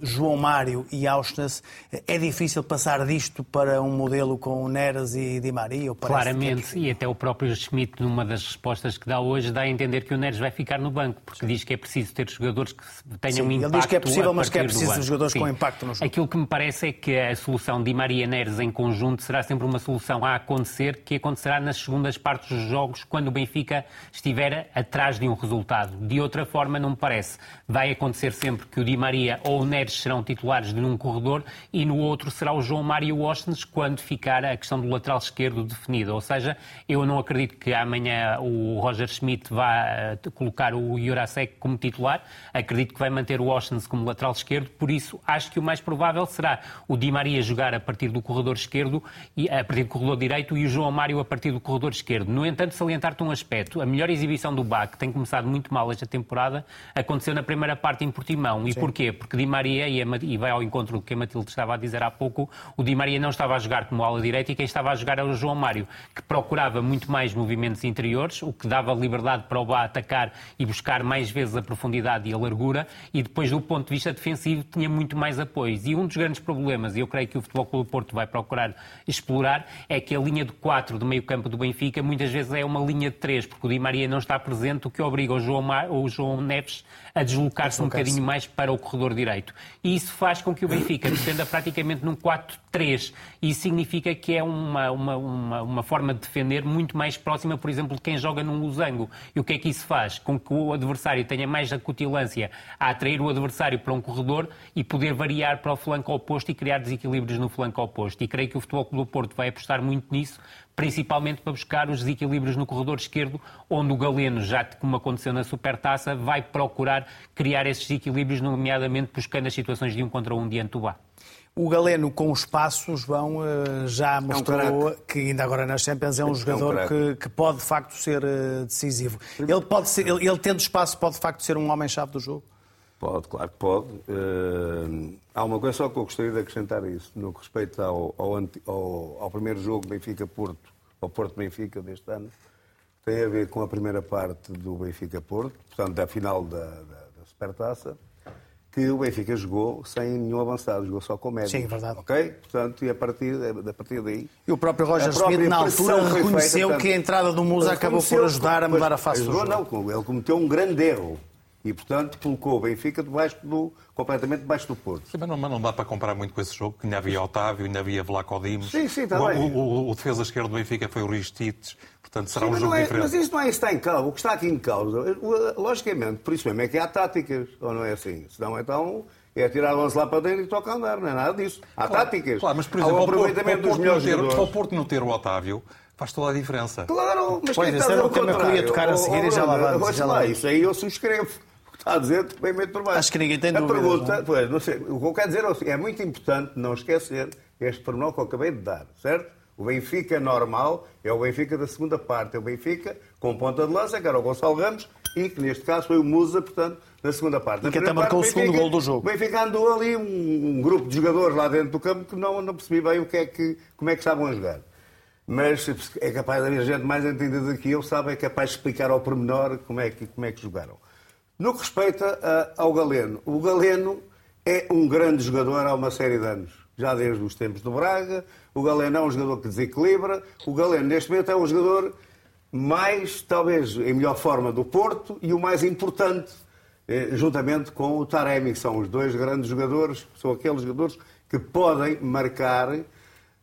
João Mário e Auschwitz, é difícil passar disto para um modelo com Neres e Di Maria? Que é Claramente, e até o próprio Schmidt, numa das respostas que dá hoje, dá a entender que o Neres vai ficar no banco, porque diz que é preciso ter jogadores que tenham Sim, um ele impacto. diz que é possível, mas que é preciso jogadores Sim. com impacto no jogo. Aquilo que me parece é que a solução de Maria Neres em conjunto será sempre uma solução a acontecer, que acontecerá nas segundas partes dos jogos, quando o Benfica estiver atrás de um resultado. De outra forma, não me parece. Vai acontecer sempre que o Di Maria ou o Neres serão titulares de um corredor e no outro será o João Mário Washington quando ficar a questão do lateral esquerdo definida. Ou seja, eu não acredito que amanhã o Roger Schmidt vá eh, colocar o Jurasek como titular. Acredito que vai manter o Washington como lateral esquerdo. Por isso, acho que o mais provável será o Di Maria jogar a partir do corredor esquerdo, e a partir do corredor direito e o João Mário a partir do corredor esquerdo. No entanto, salientar-te um aspecto. A melhor exibição do BAC, que tem começado muito mal esta temporada, aconteceu na primeira parte em Portimão. E porquê? Porque Di Maria, e, a e vai ao encontro do que a Matilde estava a dizer há pouco, o Di Maria não estava a jogar como ala direita e quem estava a jogar era o João Mário, que procurava muito mais movimentos interiores, o que dava liberdade para o Bá atacar e buscar mais vezes a profundidade e a largura, e depois do ponto de vista defensivo tinha muito mais apoios. E um dos grandes problemas, e eu creio que o Futebol Clube do Porto vai procurar explorar, é que a linha de 4 do meio campo do Benfica muitas vezes é uma linha de 3, porque o Di Maria não está presente, o que obriga o João, Ma- o João Neves a deslocar-se um bocadinho mais para o corredor direito. E isso faz com que o Benfica defenda praticamente num 4-3. E isso significa que é uma, uma, uma, uma forma de defender muito mais próxima, por exemplo, de quem joga num losango. E o que é que isso faz? Com que o adversário tenha mais acutilância a atrair o adversário para um corredor e poder variar para o flanco oposto e criar desequilíbrios no flanco oposto. E creio que o Futebol Clube do Porto vai apostar muito nisso, principalmente para buscar os desequilíbrios no corredor esquerdo, onde o Galeno, já como aconteceu na Supertaça, vai procurar criar esses desequilíbrios, nomeadamente buscando as situações de um contra um diante do Bá. O Galeno, com os passos, João, eh, já mostrou craque. que ainda agora nas Champions é um É um jogador craque. que, que pode de facto ser eh, decisivo. Ele, pode ser, ele, ele tendo espaço, pode de facto ser um homem-chave do jogo? Pode, claro que pode. Eh, há uma coisa só que eu gostaria de acrescentar a isso, no que respeita ao, ao, ao- ao primeiro jogo Benfica-Porto, ao Porto-Benfica deste ano, tem a ver com a primeira parte do Benfica-Porto, portanto, da final da, da, da Supertaça, que o Benfica jogou sem nenhum avançado, jogou só com médio. Sim, verdade. Ok? Portanto, e a partir, a partir daí... E o próprio Roger Schmidt, na altura, reconheceu feita, portanto, que a entrada do Musa acabou por ajudar a mudar a face do jogo. Não, ele cometeu um grande erro. E, portanto, colocou o Benfica debaixo do, completamente debaixo do Porto. Sim, mas não, mas não dá para comparar muito com esse jogo, que ainda havia Otávio, ainda havia Vlaco Dimos. Sim, sim, está o, bem. o, o- o defesa esquerdo do Benfica foi o Ristites, portanto será Sim, um mas, jogo não é, diferente. mas isso não é isso que está em causa. O que está aqui em causa, logicamente, por isso mesmo é que há táticas, ou não é assim? Senão, então, é tirar o lance lá para dentro e toca a andar, não é nada disso. Há táticas. Claro, mas por exemplo, o ao aproveitamento dos Porto não melhores ter, jogadores. ao Porto não ter o Otávio faz toda a diferença. Claro, mas Pois, quem está a dizer o tema que eu ia tocar a seguir e já lá vamos, já lá Isso aí eu subscrevo. Está a dizer, meio por baixo. Acho que ninguém tem a dúvidas, Pergunta, não é? pois, não sei, o que eu quero dizer é seguinte, é muito importante não esquecer este pormenor que eu acabei de dar, certo? O Benfica normal é o Benfica da segunda parte, é o Benfica com ponta de lança, que era o Gonçalo Ramos, e que neste caso foi o Musa, portanto, na segunda parte. Na que até marcou parte, o segundo Benfica- gol do jogo. O Benfica andou ali um, um grupo de jogadores lá dentro do campo que não, não percebi bem o que é que, como é que estavam a jogar. Mas é capaz de haver gente mais entendida do que eu, sabe, é capaz de explicar ao pormenor como é que, como é que jogaram. No que respeita ao Galeno, o Galeno é um grande jogador há uma série de anos. Já desde os tempos do Braga, o Galeno é um jogador que desequilibra. O Galeno, neste momento, é um jogador mais, talvez, em melhor forma do Porto e o mais importante, eh, juntamente com o Taremi, que são os dois grandes jogadores, são aqueles jogadores que podem marcar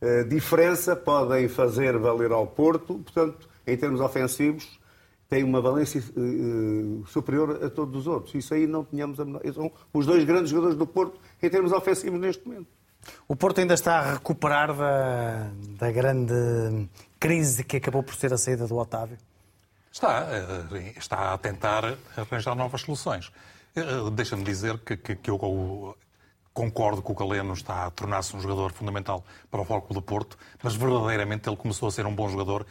eh, diferença, podem fazer valer ao Porto, portanto, em termos ofensivos, tem uma valência eh, superior a todos os outros. Isso aí não tínhamos a menor... São os dois grandes jogadores do Porto em termos ofensivos neste momento. O Porto ainda está a recuperar da, da grande crise que acabou por ser a saída do Otávio. Está, eh, está a tentar arranjar novas soluções. Deixa-me dizer que, que- que eu concordo que o Galeno está a tornar-se um jogador fundamental para o Foco do Porto, mas verdadeiramente ele começou a ser um bom jogador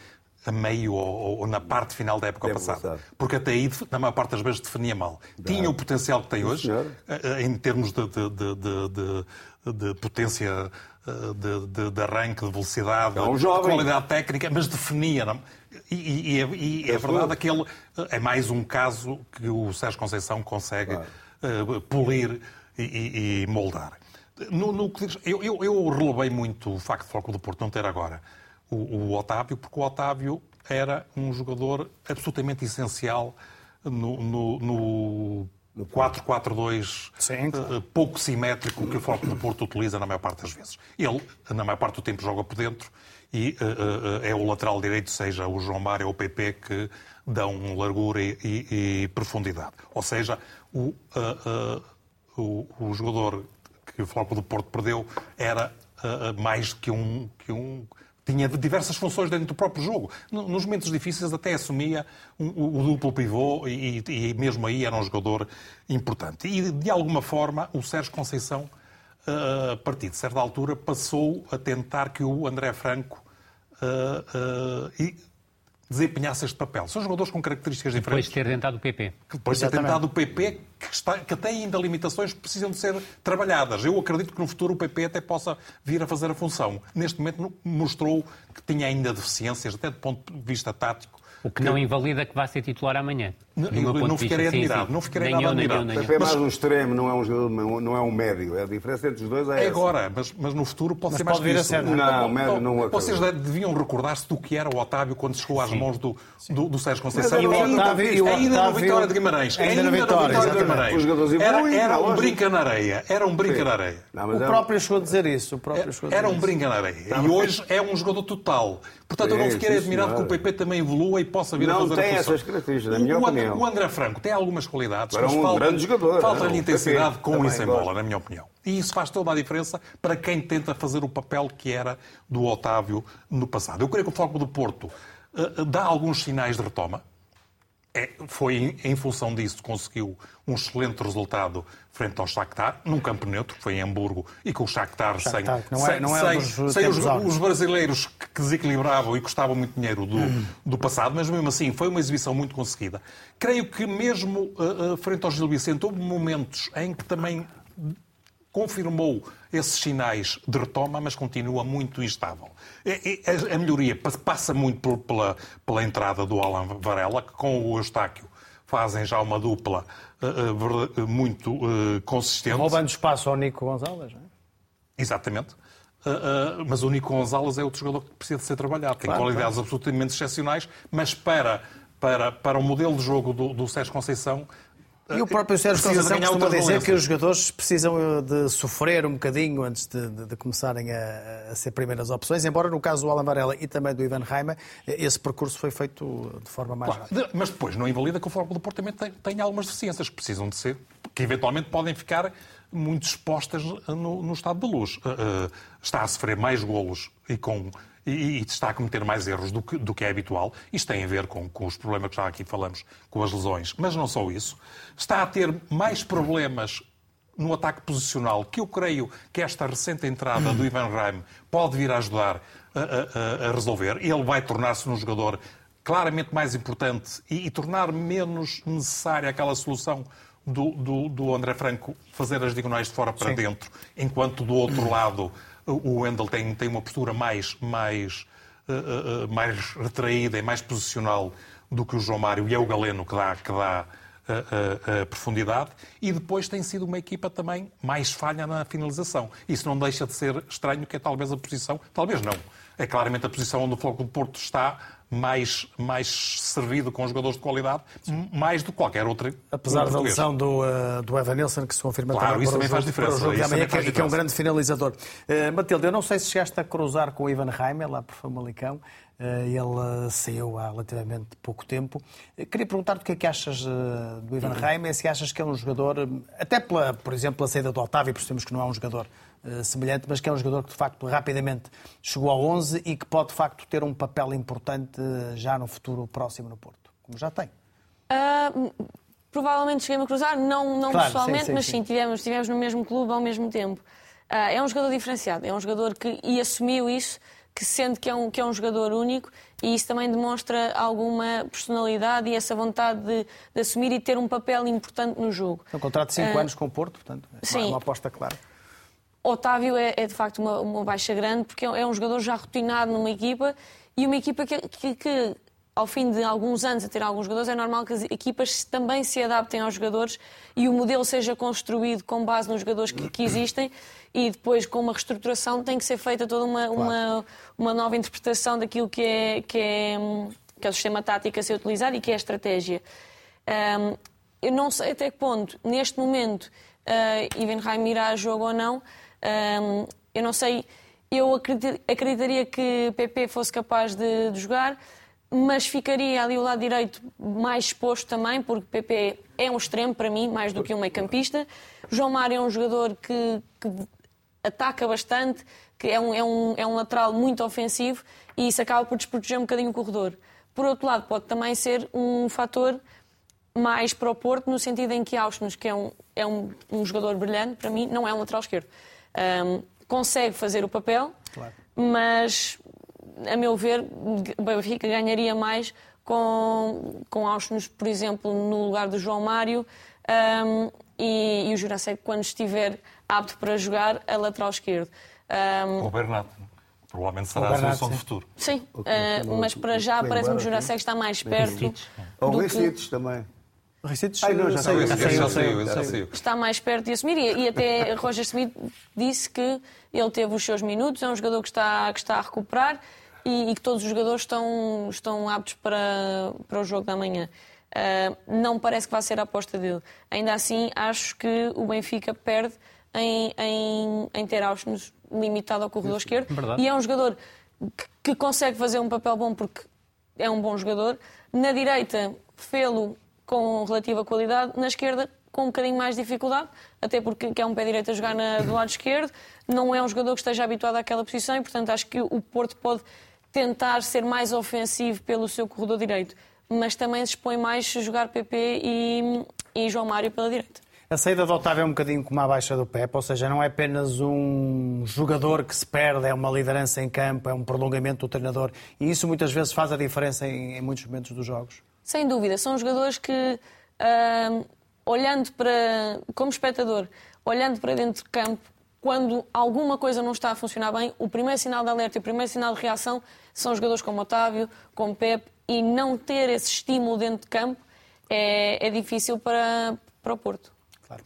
a meio ou, ou na parte final da época Da época passada. Porque até aí, na maior parte das vezes, definia mal. Tinha o potencial que tem hoje, senhor. eh, em termos de, de- de- de- potência eh, de, arranque, de velocidade, É um de qualidade técnica, mas definia. não? E, e- e é- e é verdade que ele é mais um caso que o Sérgio Conceição consegue eh, polir e, e- e moldar. No, no eu, eu, eu relevei muito o facto de Foco do Porto não ter agora o, o Otávio, porque o Otávio era um jogador absolutamente essencial no, no, no 4-4-2 Sim, eh, claro. pouco simétrico que o Foco do Porto utiliza na maior parte das vezes. Ele, na maior parte do tempo, joga por dentro e eh, eh, é o lateral direito, seja o João Mário ou o PP, que dão largura e, e- e profundidade. Ou seja, o, eh, o, o jogador que o Foco do Porto perdeu era mais que um, que um tinha diversas funções dentro do próprio jogo. No- Nos momentos difíceis até assumia um- o, duplo pivô e, e mesmo aí era um jogador importante. E de alguma forma o Sérgio Conceição, eh, a partir de certa altura, passou a tentar que o André Franco eh, eh, desempenhasse este papel. São jogadores com características Depois diferentes de ter tentado o PP. que depois de ter tentado o PP, que, está, que tem ainda limitações que precisam de ser trabalhadas. Eu acredito que no futuro o PP até possa vir a fazer a função. Neste momento mostrou que tinha ainda deficiências, até do ponto de vista tático. O que não invalida que vá ser titular amanhã. Não, não ficarei vista, sim, admirado, sim. não ficarei nada eu, nem eu, admirado. nem O eu. PP é mais um extremo, não é um, jogador, não é um médio. A diferença entre os dois é, É essa. agora, mas, mas no futuro pode Mas ser mais pode vir a que isso. ser, não é? Não, médio não acredito. Vocês deviam recordar-se do que era o Otávio quando chegou às mãos do, do, do Sérgio Conceição. Mas o Ainda- Otávio- e o ainda Otávio- Vitória de Guimarães. ainda na no Vitória, de. Guimarães. Os Era, era não, um brinca na areia. Era um brinca na areia. Não, O é- próprio chegou a dizer isso. O próprio Era um brinca na areia. E hoje é um jogador total. Portanto, eu não Sim, ficarei sim, admirado que o. PP também evolua e possa vir a Não fazer a tem função. essas características, na minha opinião. Opinião. O André Franco tem algumas qualidades, Era mas um falta, grande jogador, falta-lhe era um intensidade com também isso em gosto. bola, na minha opinião. E isso faz toda a diferença para quem tenta fazer o papel que era do Otávio no passado. Eu creio que o Foco do Porto eh, dá alguns sinais de retoma. É, foi em, em função disso que conseguiu um excelente resultado frente ao Shakhtar, num campo neutro, que foi em Hamburgo, e com o Shakhtar, Shakhtar, sem, é- é sem, os, brasileiros que desequilibravam e custavam muito dinheiro do, do passado, mas mesmo assim foi uma exibição muito conseguida. Creio que mesmo uh, uh, frente ao Gil Vicente houve momentos em que também confirmou esses sinais de retoma, mas continua muito instável. A, melhoria pa- passa muito pela, pela entrada do Alan Varela, que com o Eustáquio fazem já uma dupla uh, uh, verda- muito uh, consistente. Roubando espaço ao Nico Gonzalez, não é? Exatamente. Mas o Nico Gonzalez é outro jogador que precisa de ser trabalhado. Tem Claro, qualidades absolutamente excepcionais, mas para, para, para o modelo de jogo do, do Sérgio Conceição. E o próprio Sérgio Conceição costuma dizer que os jogadores precisam eh, de sofrer um bocadinho antes de, de- de começarem a, a ser primeiras opções, embora no caso do Alan Varela e também do Ivan Reimer, eh, esse percurso foi feito de forma mais Claro, rápida. mas depois não invalida que o Fórmula do Porto também tem, tem algumas deficiências que precisam de ser, que eventualmente podem ficar muito expostas no, no estado de luz. Uh, uh, está a sofrer mais golos e, com, e, e está a cometer mais erros do que, do que é habitual. Isto tem a ver com, com os problemas que já aqui falamos, com as lesões, mas não só isso. Está a ter mais problemas no ataque posicional, que eu creio que esta recente entrada do Ivan Reim pode vir a ajudar a, a- a- resolver. Ele vai tornar-se um jogador claramente mais importante e, e tornar menos necessária aquela solução do, do- do André Franco fazer as diagonais de fora para dentro, enquanto do outro lado o Wendel tem, tem uma postura mais, mais, eh, eh, mais retraída e mais posicional do que o João Mário e é o Galeno que dá, que dá a profundidade e depois tem sido uma equipa também mais falha na finalização. Isso não deixa de ser estranho, que é talvez a posição, talvez não, é claramente a posição onde o Foco do Porto está mais, mais servido com jogadores de qualidade, mais do que qualquer outro. Apesar da lesão do, eh, do Evan Nilsson, que se confirma Claro, também isso também faz diferença, jogo isso amanhã, também que, é- faz que é um grande finalizador. Eh, Matilde, eu não sei se chegaste a cruzar com o Ivan Reimer, lá por Famalicão. Eh, ele saiu há relativamente pouco tempo. Queria perguntar-te o que é que achas do Ivan Reimer, se achas que é um jogador, até pela, por exemplo, pela saída do Otávio, percebemos que não é um jogador semelhante, mas que é um jogador que de facto rapidamente chegou ao 11 e que pode de facto ter um papel importante eh, já no futuro próximo no Porto, como já tem. Ah, provavelmente cheguei-me a cruzar, não, não Claro, pessoalmente, sim, sim, mas sim. sim, tivemos, tivemos no mesmo clube ao mesmo tempo. Ah, é um jogador diferenciado, é um jogador que e assumiu isso, que sente que é, um, que é um jogador único e isso também demonstra alguma personalidade e essa vontade de, de assumir e ter um papel importante no jogo. É um contrato de 5 Ah, anos com o Porto, portanto, é uma aposta clara. Otávio é, é, de facto uma, uma baixa grande porque é um jogador já rotinado numa equipa e uma equipa que, que- que, ao fim de alguns anos a ter alguns jogadores é normal que as equipas também se adaptem aos jogadores e o modelo seja construído com base nos jogadores que, que existem e depois com uma reestruturação tem que ser feita toda uma, uma, uma nova interpretação daquilo que é, que, é, que é o sistema tático a ser utilizado e que é a estratégia. Hum, eu não sei até que ponto, neste momento, uh, Ivenheim irá a jogo ou não. Um, eu não sei, eu acredit- acreditaria que PP fosse capaz de, de jogar, mas ficaria ali o lado direito mais exposto também, porque PP é um extremo para mim, mais do que um meio-campista. João Mário é um jogador que, que ataca bastante, que é um, é, um, é um lateral muito ofensivo e isso acaba por desproteger um bocadinho o corredor. Por outro lado, pode também ser um fator mais para o Porto, no sentido em que Auschwitz, que é um, é um, um jogador brilhante, para mim, não é um lateral esquerdo. Ahm, consegue fazer o papel, mas, a meu ver, o Benfica ganharia mais com, com Auschwitz, por exemplo, no lugar do João Mário ahm, e, e o Jurasek, quando estiver apto para jogar, a lateral esquerdo. Ahm, O Bernat. Provavelmente será a Bernat, solução de sim. futuro. sim, chama mas para já parece-me que o Jurasek está mais perto. Ou do o Recites também. Recites, Ai, não, já saiu, saiu, Esse saiu, já saiu, saiu, esse já saiu. saiu. está mais perto de assumir e, e até Roger Smith disse que ele teve os seus minutos, é um jogador que está, que está a recuperar e, e que todos os jogadores estão, estão aptos para, para o jogo da manhã. Ah, não parece que vai ser a aposta dele. Ainda assim, acho que o Benfica perde em, em, em ter Auschwitz limitado ao corredor esquerdo verdade. e é um jogador que, que consegue fazer um papel bom porque é um bom jogador. Na direita, Felo com relativa qualidade, na esquerda com um bocadinho mais de dificuldade, até porque é um pé direito a jogar na, do lado esquerdo, não é um jogador que esteja habituado àquela posição e, portanto, acho que o Porto pode tentar ser mais ofensivo pelo seu corredor direito, mas também se expõe mais a jogar PP e, e João Mário pela direita. A saída do Otávio é um bocadinho como a baixa do Pepe, ou seja, não é apenas um jogador que se perde, é uma liderança em campo, é um prolongamento do treinador e isso muitas vezes faz a diferença em, em muitos momentos dos jogos. Sem dúvida, são jogadores que, uh, olhando para, como espectador, olhando para dentro de campo, quando alguma coisa não está a funcionar bem, o primeiro sinal de alerta e o primeiro sinal de reação são jogadores como Otávio, como Pepe, e não ter esse estímulo dentro de campo é, é difícil para, para o Porto. Claro.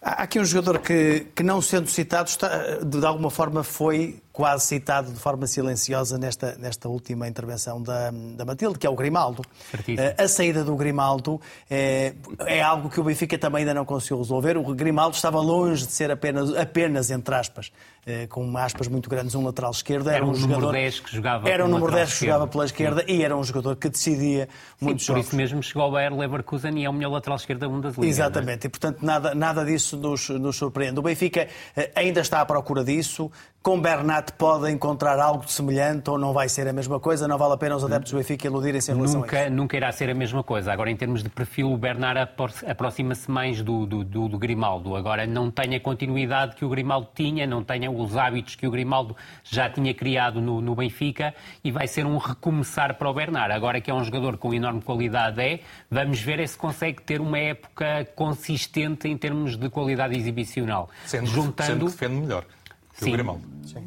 Há aqui um jogador que, que não sendo citado, está, de alguma forma foi quase citado de forma silenciosa nesta, nesta última intervenção da, da Matilde, que é o Grimaldo. Certíssimo. Eh, a saída do Grimaldo é, é, algo que o Benfica também ainda não conseguiu resolver. O Grimaldo estava longe de ser apenas, apenas entre aspas, eh, com aspas muito grandes, um lateral esquerdo. Era, era um, um jogador, 10 que jogava Era um número 10 que jogava pela esquerda Sim. e era um jogador que decidia muitos Sim, por jogos. isso mesmo chegou ao Bayer Leverkusen e é o melhor lateral esquerdo da Bundesliga. É? Exatamente, é? e portanto nada, nada disso nos, nos surpreende. O Benfica eh, ainda está à procura disso. Com Bernat pode encontrar algo de semelhante ou não vai ser a mesma coisa? Não vale a pena os adeptos do Benfica iludirem-se em relação nunca, a isso? Nunca irá ser a mesma coisa. Agora, em termos de perfil, o Bernat aproxima-se mais do, do, do, do, Grimaldo. Agora, não tem a continuidade que o Grimaldo tinha, não tem os hábitos que o Grimaldo já tinha criado no, no Benfica e vai ser um recomeçar para o Bernat. Agora que é um jogador com enorme qualidade, é, vamos ver se consegue ter uma época consistente em termos de qualidade exibicional. Sendo, Juntando... sendo que defende melhor que Sim, o Grimaldo.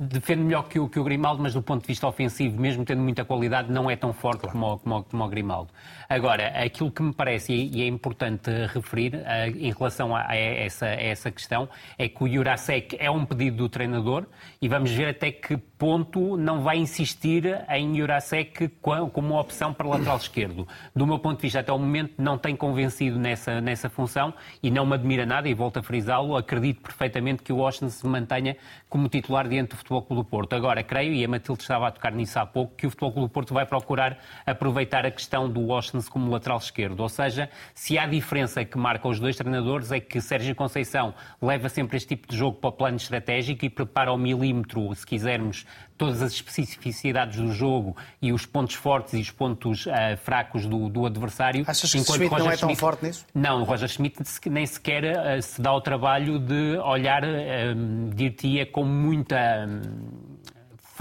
defende melhor que o, que o Grimaldo, mas do ponto de vista ofensivo, mesmo tendo muita qualidade, não é tão forte claro. como, como, como o Grimaldo. Agora, aquilo que me parece, e é importante referir uh, em relação a, essa, a, essa, questão, é que o Jurasek é um pedido do treinador e vamos ver até que ponto não vai insistir em Jurasek como opção para lateral esquerdo. Do meu ponto de vista, até o momento, não tem convencido nessa, nessa função e não me admira nada, e volto a frisá-lo, acredito perfeitamente que o Washington se mantenha como titular diante do Futebol Clube do Porto. Agora, creio, e a Matilde estava a tocar nisso há pouco, que o Futebol Clube do Porto vai procurar aproveitar a questão do Washington como lateral esquerdo. Ou seja, se há diferença que marca os dois treinadores é que Sérgio Conceição leva sempre este tipo de jogo para o plano estratégico e prepara ao milímetro, se quisermos, todas as especificidades do jogo e os pontos fortes e os pontos uh, fracos do, do, adversário. Achas que Enquanto Schmidt Roger não é tão Schmidt, forte nisso? Não, o Roger Schmidt nem sequer uh, se dá o trabalho de olhar, uh, dir-te-ia com muita hum,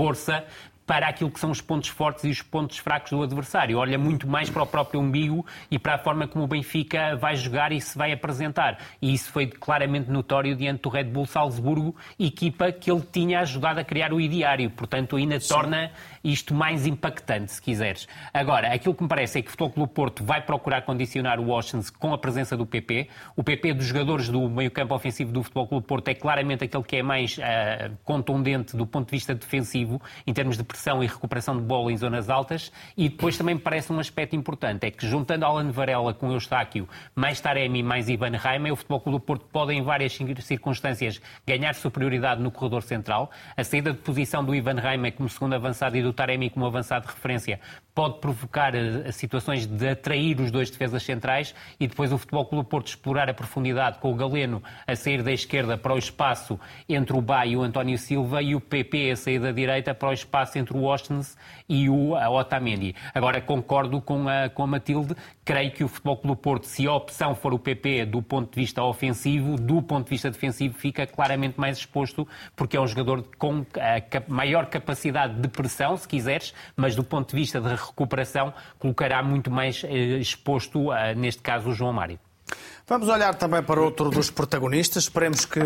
força para aquilo que são os pontos fortes e os pontos fracos do adversário. Olha muito mais para o próprio umbigo e para a forma como o Benfica vai jogar e se vai apresentar. E isso foi claramente notório diante do Red Bull Salzburgo, equipa que ele tinha ajudado a criar o ideário. Portanto, ainda Sim. torna isto mais impactante, se quiseres. Agora, aquilo que me parece é que o Futebol Clube Porto vai procurar condicionar o Oceans com a presença do PP. O PP dos jogadores do meio-campo ofensivo do Futebol Clube Porto é claramente aquele que é mais uh, contundente do ponto de vista defensivo, em termos de pressão e recuperação de bola em zonas altas. E depois também me parece um aspecto importante, é que juntando Alan Varela com Eustáquio, mais Taremi, mais Ivan Reimer, o Futebol Clube Porto pode em várias circunstâncias ganhar superioridade no corredor central. A saída de posição do Ivan Reimer como segundo avançado e do do Taremi como avançado de referência pode provocar uh, situações de atrair os dois defesas centrais e depois o Futebol Clube Porto explorar a profundidade com o Galeno a sair da esquerda para o espaço entre o Bá e o António Silva e o PP a sair da direita para o espaço entre o Ostens e o Otamendi. Agora concordo com a, com a Matilde, creio que o Futebol Clube Porto, se a opção for o PP do ponto de vista ofensivo, do ponto de vista defensivo fica claramente mais exposto porque é um jogador com maior capacidade de pressão, se quiseres, mas do ponto de vista de recuperação, colocará muito mais eh, exposto, eh, neste caso, o João Mário. Vamos olhar também para outro dos protagonistas. Esperemos que,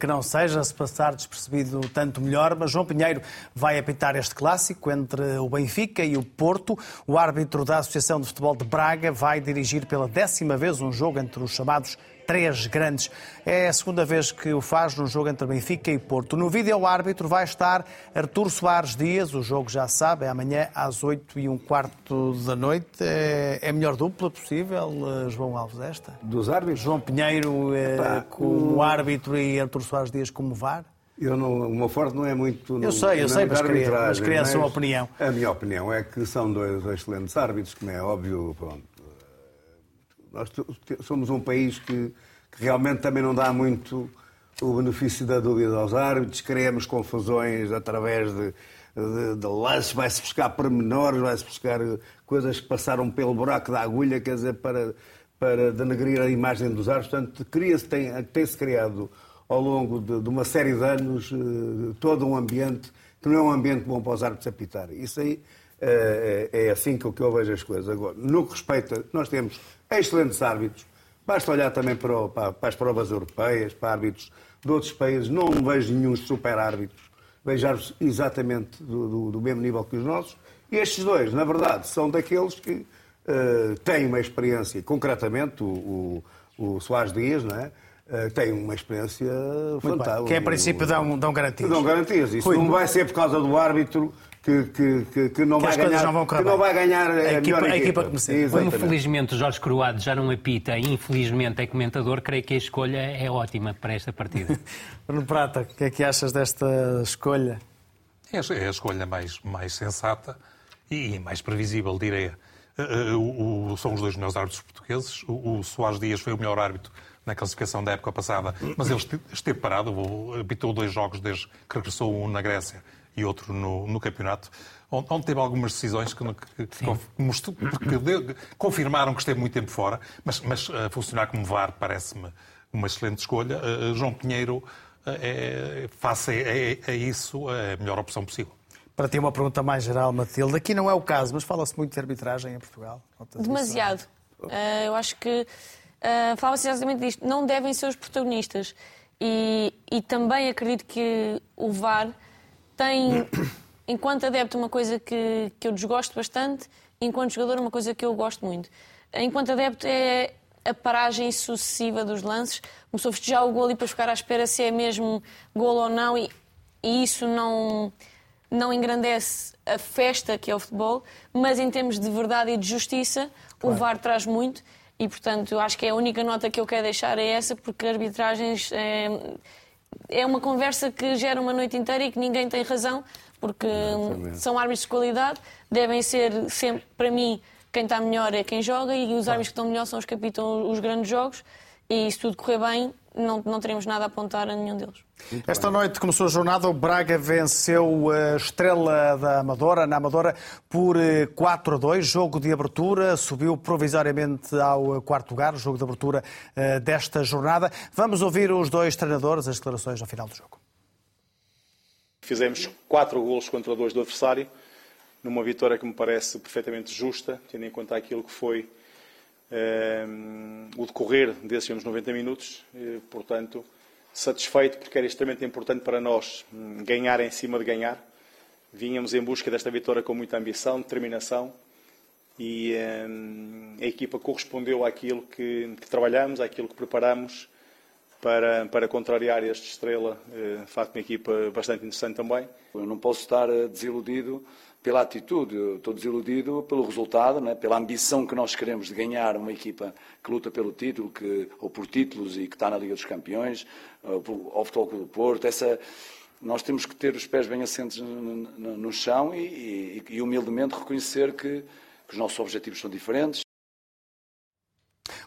que não seja, se passar despercebido tanto melhor. Mas João Pinheiro vai apitar este clássico entre o Benfica e o Porto. O árbitro da Associação de Futebol de Braga vai dirigir pela décima vez um jogo entre os chamados três grandes. É a segunda vez que o faz no jogo entre Benfica e Porto. No vídeo o árbitro vai estar Artur Soares Dias, o jogo já sabe, é amanhã às 8 e um quarto da noite. É, é a melhor dupla possível, eh, João Alves, esta? Dos árbitros? João Pinheiro é, como o... árbitro e Artur Soares Dias como VAR? Eu não, o meu forte não é muito. Eu sei, eu sei, mas queria, mas queria a sua opinião. A minha opinião é que são dois excelentes árbitros, como é óbvio. Pronto Nós somos um país que, que realmente também não dá muito o benefício da dúvida aos árbitros, criamos confusões através de, de, de lances, vai-se buscar pormenores, vai-se buscar coisas que passaram pelo buraco da agulha, quer dizer, para, para denegrir a imagem dos árbitros. Portanto, cria-se, tem, tem-se criado ao longo de, de, uma série de anos eh, todo um ambiente que não é um ambiente bom para os árbitros apitar. Isso aí é, é assim que eu vejo as coisas. Agora, no que respeita, nós temos excelentes árbitros, basta olhar também para, o, para, para as provas europeias, para árbitros de outros países, não vejo nenhum super árbitros, vejo árbitros exatamente do, do, do, mesmo nível que os nossos, e estes dois, na verdade, são daqueles que uh, têm uma experiência, concretamente o, o, o Soares Dias, não é? Uh, tem uma experiência fantástica. Que, é, a princípio, dão, dão garantias. Dão garantias. Isso Rui, não vai ser por causa do árbitro que, que, que, que não, que vai ganhar, não, que não vai ganhar a, a equipa, a equipa. que Como felizmente o Jorge Croado já não apita e infelizmente é comentador, creio que a escolha é ótima para esta partida. Bruno Prata, o que é que achas desta escolha? É a escolha mais, mais sensata e mais previsível, diria. Eh, eh, o, o, são os dois melhores árbitros portugueses. O, o Soares Dias foi o melhor árbitro na classificação da época passada, mas ele esteve parado, apitou dois jogos desde que regressou um na Grécia e outro no, no campeonato, onde teve algumas decisões que, que, que, confirmaram que esteve muito tempo fora, mas, mas uh, funcionar como VAR parece-me uma excelente escolha. Uh, João Pinheiro, uh, é, face a, a, a isso, é a melhor opção possível. Para ti, uma pergunta mais geral, Matilde. Aqui não é o caso, mas fala-se muito de arbitragem em Portugal. Demasiado. Uh, eu acho que uh, fala-se exatamente disto. Não devem ser os protagonistas. E, e também acredito que o VAR tem, enquanto adepto, uma coisa que, que eu desgosto bastante, enquanto jogador, uma coisa que eu gosto muito. Enquanto adepto, é a paragem sucessiva dos lances. Começou a festejar o gol e depois ficar à espera se é mesmo gol ou não, e, e isso não, não engrandece a festa que é o futebol, mas em termos de verdade e de justiça, claro. o VAR traz muito. E, portanto, acho que é a única nota que eu quero deixar é essa, porque arbitragens. É, é uma conversa que gera uma noite inteira e que ninguém tem razão, porque Exatamente. são árbitros de qualidade, devem ser sempre, para mim, quem está melhor é quem joga e os árbitros que estão melhor são os que apitam os grandes jogos. E se tudo correr bem, não, não teremos nada a apontar a nenhum deles. Esta noite começou a jornada, o Braga venceu a Estrela da Amadora, na Amadora, por 4 eh, a 2. Jogo de abertura, subiu provisoriamente ao quarto lugar, jogo de abertura eh, desta jornada. Vamos ouvir os dois treinadores, as declarações ao final do jogo. Fizemos quatro golos contra dois do adversário, numa vitória que me parece perfeitamente justa, tendo em conta aquilo que foi o decorrer desses 90 minutos. portanto, satisfeito porque era extremamente importante para nós hum, ganhar em cima de ganhar. Vínhamos em busca desta vitória com muita ambição, determinação e hum, a equipa correspondeu àquilo que, que trabalhamos, àquilo que preparamos para, para contrariar este Estrela. Eh, de facto, uma equipa bastante interessante também. Eu não posso estar eh, desiludido pela atitude, eu estou desiludido pelo resultado, né? pela ambição que nós queremos de ganhar uma equipa que luta pelo título, que, ou por títulos e que está na Liga dos Campeões, ao Futebol Clube do Porto. Essa, nós temos que ter os pés bem assentes no, no, no chão e, e, e, humildemente reconhecer que, que os nossos objetivos são diferentes.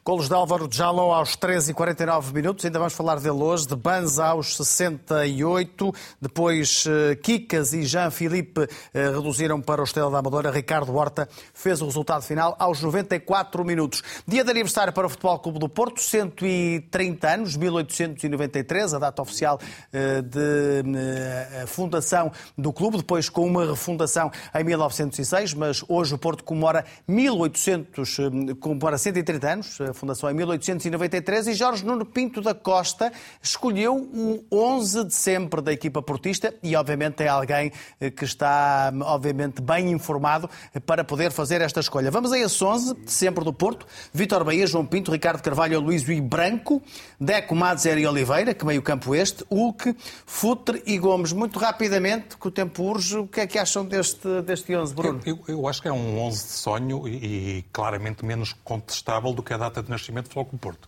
Golos de Álvaro Jaló aos 13 e 49 minutos. Ainda vamos falar dele hoje. De Banza aos 68. Depois eh, Kikas e Jean-Philippe eh, reduziram para o Estrela da Amadora. Ricardo Horta fez o resultado final aos 94 minutos. Dia de aniversário para o Futebol Clube do Porto. 130 anos, 1893. A data oficial eh, de fundação do clube. Depois com uma refundação em 1906. Mas hoje o Porto comemora 1800, comemora 130 anos fundação em 1893, e Jorge Nuno Pinto da Costa escolheu o 11 de sempre da equipa portista e, obviamente, é alguém eh, que está, obviamente, bem informado para poder fazer esta escolha. Vamos a esse 11 de sempre do Porto. Vítor Bahia, João Pinto, Ricardo Carvalho, Luís e Branco, Deco, Madzer e Oliveira, que meio campo este, Hulk, Futre e Gomes. Muito rapidamente, que o tempo urge, o que é que acham deste, deste 11, Bruno? Eu, eu, eu acho que é um 11 de sonho e, e claramente menos contestável do que a data de nascimento Clube Porto.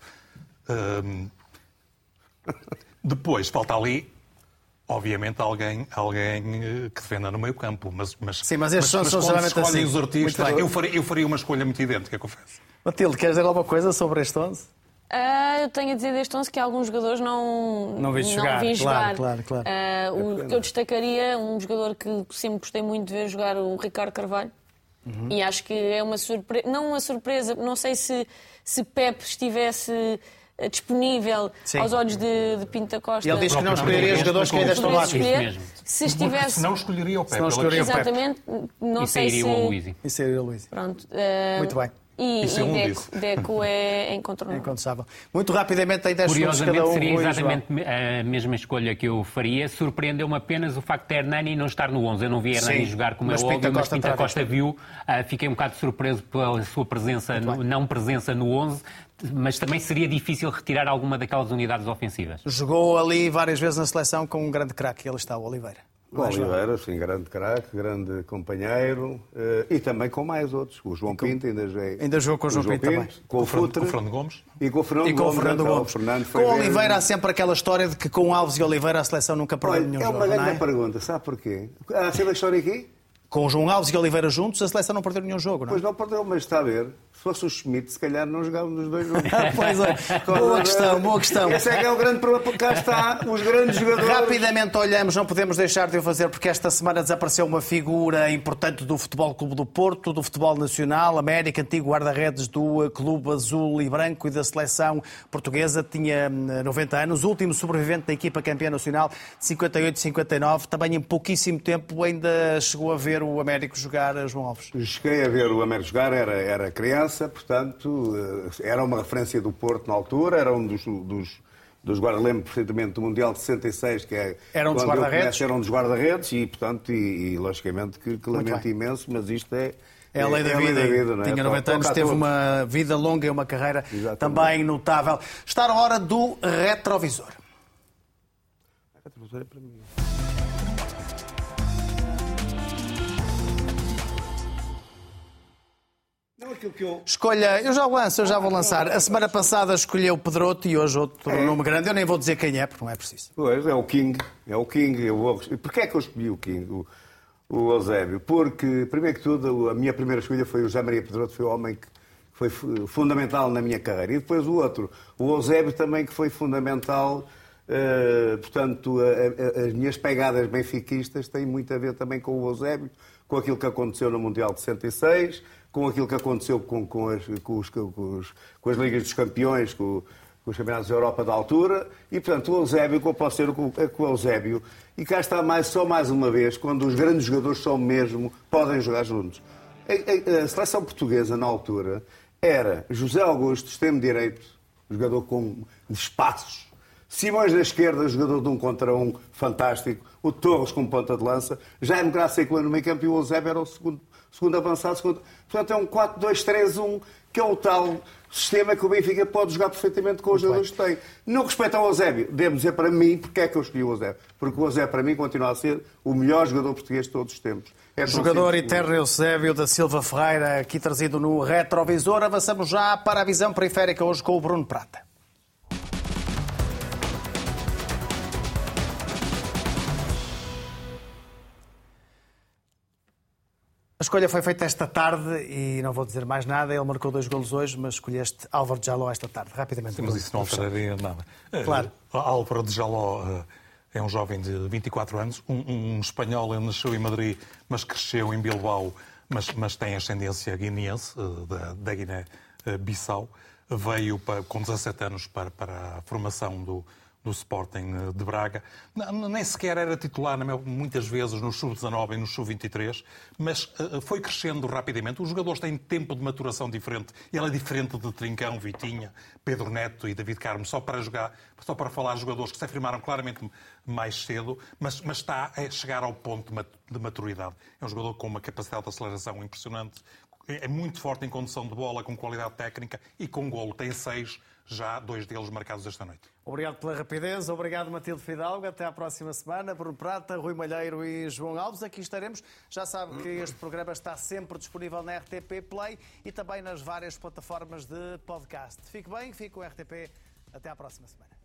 Um, depois, falta ali obviamente, alguém, alguém eh, que defenda no meio campo. Mas, mas, Sim, mas estes são- são quando geralmente se escolhem assim. os artistas, Muito bem. eu faria, eu faria uma escolha muito idêntica, confesso. Matilde, queres dizer alguma coisa sobre este 11? Ah, eu tenho a dizer deste 11 que alguns jogadores não, Não viste jogar, vi claro, jogar. claro, claro. Ah, o que eu destacaria, um jogador que sempre gostei muito de ver jogar, o Ricardo Carvalho. Uhum. E acho que é uma surpresa, não uma surpresa, não sei se, se Pep estivesse eh, disponível Sim. aos olhos de, de Pinto da Costa. Ele diz que não escolheria jogadores que ainda estão lá. Se estivesse. Se não escolheria o Pepe. Se não ele- escolheria o Pepe. Exatamente, não E sei sairia se. o Aloísio. Isso é o Luís. Pronto. eh, Muito bem. E, Isso é um e Deco, disso. Deco é incontornável. Muito rapidamente, tem 10 segundos cada Curiosamente, um. seria exatamente a mesma escolha que eu faria. Surpreendeu-me apenas o facto de Hernani não estar no 11. Eu não vi Hernani Sim, jogar como é óbvio, mas Pinta Costa viu. Ah, fiquei um bocado surpreso pela sua presença, no- não presença no 11, mas também seria difícil retirar alguma daquelas unidades ofensivas. Jogou ali várias vezes na seleção com um grande craque. Ele está, o Oliveira. O Oliveira, sim, grande craque, grande companheiro eh, e também com mais outros. O João Pinto ainda já é- Ainda jogou com o João Pinto também. Com o Fernando- Futre com o Fernando Gomes. e com o Fernando E com o Gomes. Fernando então, Gomes. Com o Oliveira há sempre aquela história de que com Alves e Oliveira a seleção nunca perdeu nenhum é jogo. uma não grande é? pergunta, sabe porquê? Há sempre a história aqui? Com o João Alves e Oliveira juntos, a seleção não perdeu nenhum jogo, não é? Pois não perdeu, mas está a ver. Se fosse o Schmidt, se calhar não jogávamos os dois juntos. Pois é. Boa questão, boa questão. Esse é que é o grande problema, porque cá está os grandes jogadores. Rapidamente olhamos, não podemos deixar de o fazer, porque esta semana desapareceu uma figura importante do Futebol Clube do Porto, do Futebol Nacional, América, antigo guarda-redes do eh, Clube Azul e Branco e da seleção portuguesa, tinha hum, 90 anos, último sobrevivente da equipa campeã nacional de 58-59, também em pouquíssimo tempo ainda chegou a ver o Américo jogar a João Alves. Cheguei a ver o Américo jogar, era, era criança, portanto, eh, era uma referência do Porto na altura, era um dos, dos, dos guarda lembro perfeitamente do Mundial de 66, que é Era um dos guarda-redes? começo, Era um dos guarda-redes e, portanto, e, e, logicamente que, que lamento imenso, mas isto é... É a lei da vida. não é? Tinha 90 anos, a teve uma vida longa e uma carreira Exatamente. também notável. Está na hora do retrovisor. Não, aquilo que eu... Escolha, eu já lanço, eu já vou lançar. A semana passada escolheu o Pedroto e hoje outro É. nome grande. Eu nem vou dizer quem é, porque não é preciso. Pois, é o King. É o King. Eu vou... Porquê é que eu escolhi o King, o, o Eusébio? Porque, primeiro que tudo, a minha primeira escolha foi o José Maria Pedroto, foi o homem que foi fu- fundamental na minha carreira. E depois o outro, o Eusébio também, que foi fundamental. eh, portanto, a- a- as minhas pegadas benfiquistas têm muito a ver também com o Eusébio, com aquilo que aconteceu no Mundial de 66, com aquilo que aconteceu com, com as, com os- com os- com as Ligas dos Campeões, com, com os campeonatos da Europa da altura, e portanto o Eusébio, eu posso ser com, com o Eusébio, e cá está mais, só mais uma vez, quando os grandes jogadores são mesmo, podem jogar juntos. A, a- a seleção portuguesa, na altura, era José Augusto, extremo direito, jogador com espaços, Simões da esquerda, jogador de um contra um, fantástico. O Torres com ponta de lança. Jaime Graça e Coelho no meio campo e o Eusébio era o segundo, segundo avançado. Segundo... Portanto, é um 4-2-3-1, que é o tal sistema que o Benfica pode jogar perfeitamente com os jogadores que tem. No respeito ao Eusébio, devo dizer para mim, porque é que eu escolhi o Eusébio? Porque o Eusébio, para mim, continua a ser o melhor jogador português de todos os tempos. É Jogador simples. eterno Eusébio da Silva Ferreira, aqui trazido no retrovisor. Avançamos já para a visão periférica hoje com o Bruno Prata. A escolha foi feita esta tarde e não vou dizer mais nada. Ele marcou dois golos hoje, mas escolheste Álvaro de Jaló esta tarde. Rapidamente. Sim, mas isso não alteraria nada. Claro. Eh, Álvaro de Jaló eh, é um jovem de 24 anos, um, um espanhol, ele nasceu em Madrid, mas cresceu em Bilbao, mas, mas tem ascendência guineense, eh, da, da Guiné-Bissau. Veio para, com 17 anos para, para a formação do, do Sporting eh, de Braga. Nem sequer era titular, muitas vezes, no Sub-19 e no Sub-23, mas eh, foi crescendo rapidamente. Os jogadores têm tempo de maturação diferente. Ele é diferente de Trincão, Vitinha, Pedro Neto e David Carmo, só para jogar, só para falar de jogadores que se afirmaram claramente mais cedo, mas, mas está a chegar ao ponto de maturidade. É um jogador com uma capacidade de aceleração impressionante, é é muito forte em condução de bola, com qualidade técnica e com golo. Tem seis, já dois deles marcados esta noite. Obrigado pela rapidez, obrigado Matilde Fidalgo. Até à próxima semana. Bruno Prata, Rui Malheiro e João Alves. Aqui estaremos. Já sabe que este programa está sempre disponível na RTP Play e também nas várias plataformas de podcast. Fique bem, fique com o RTP. Até à próxima semana.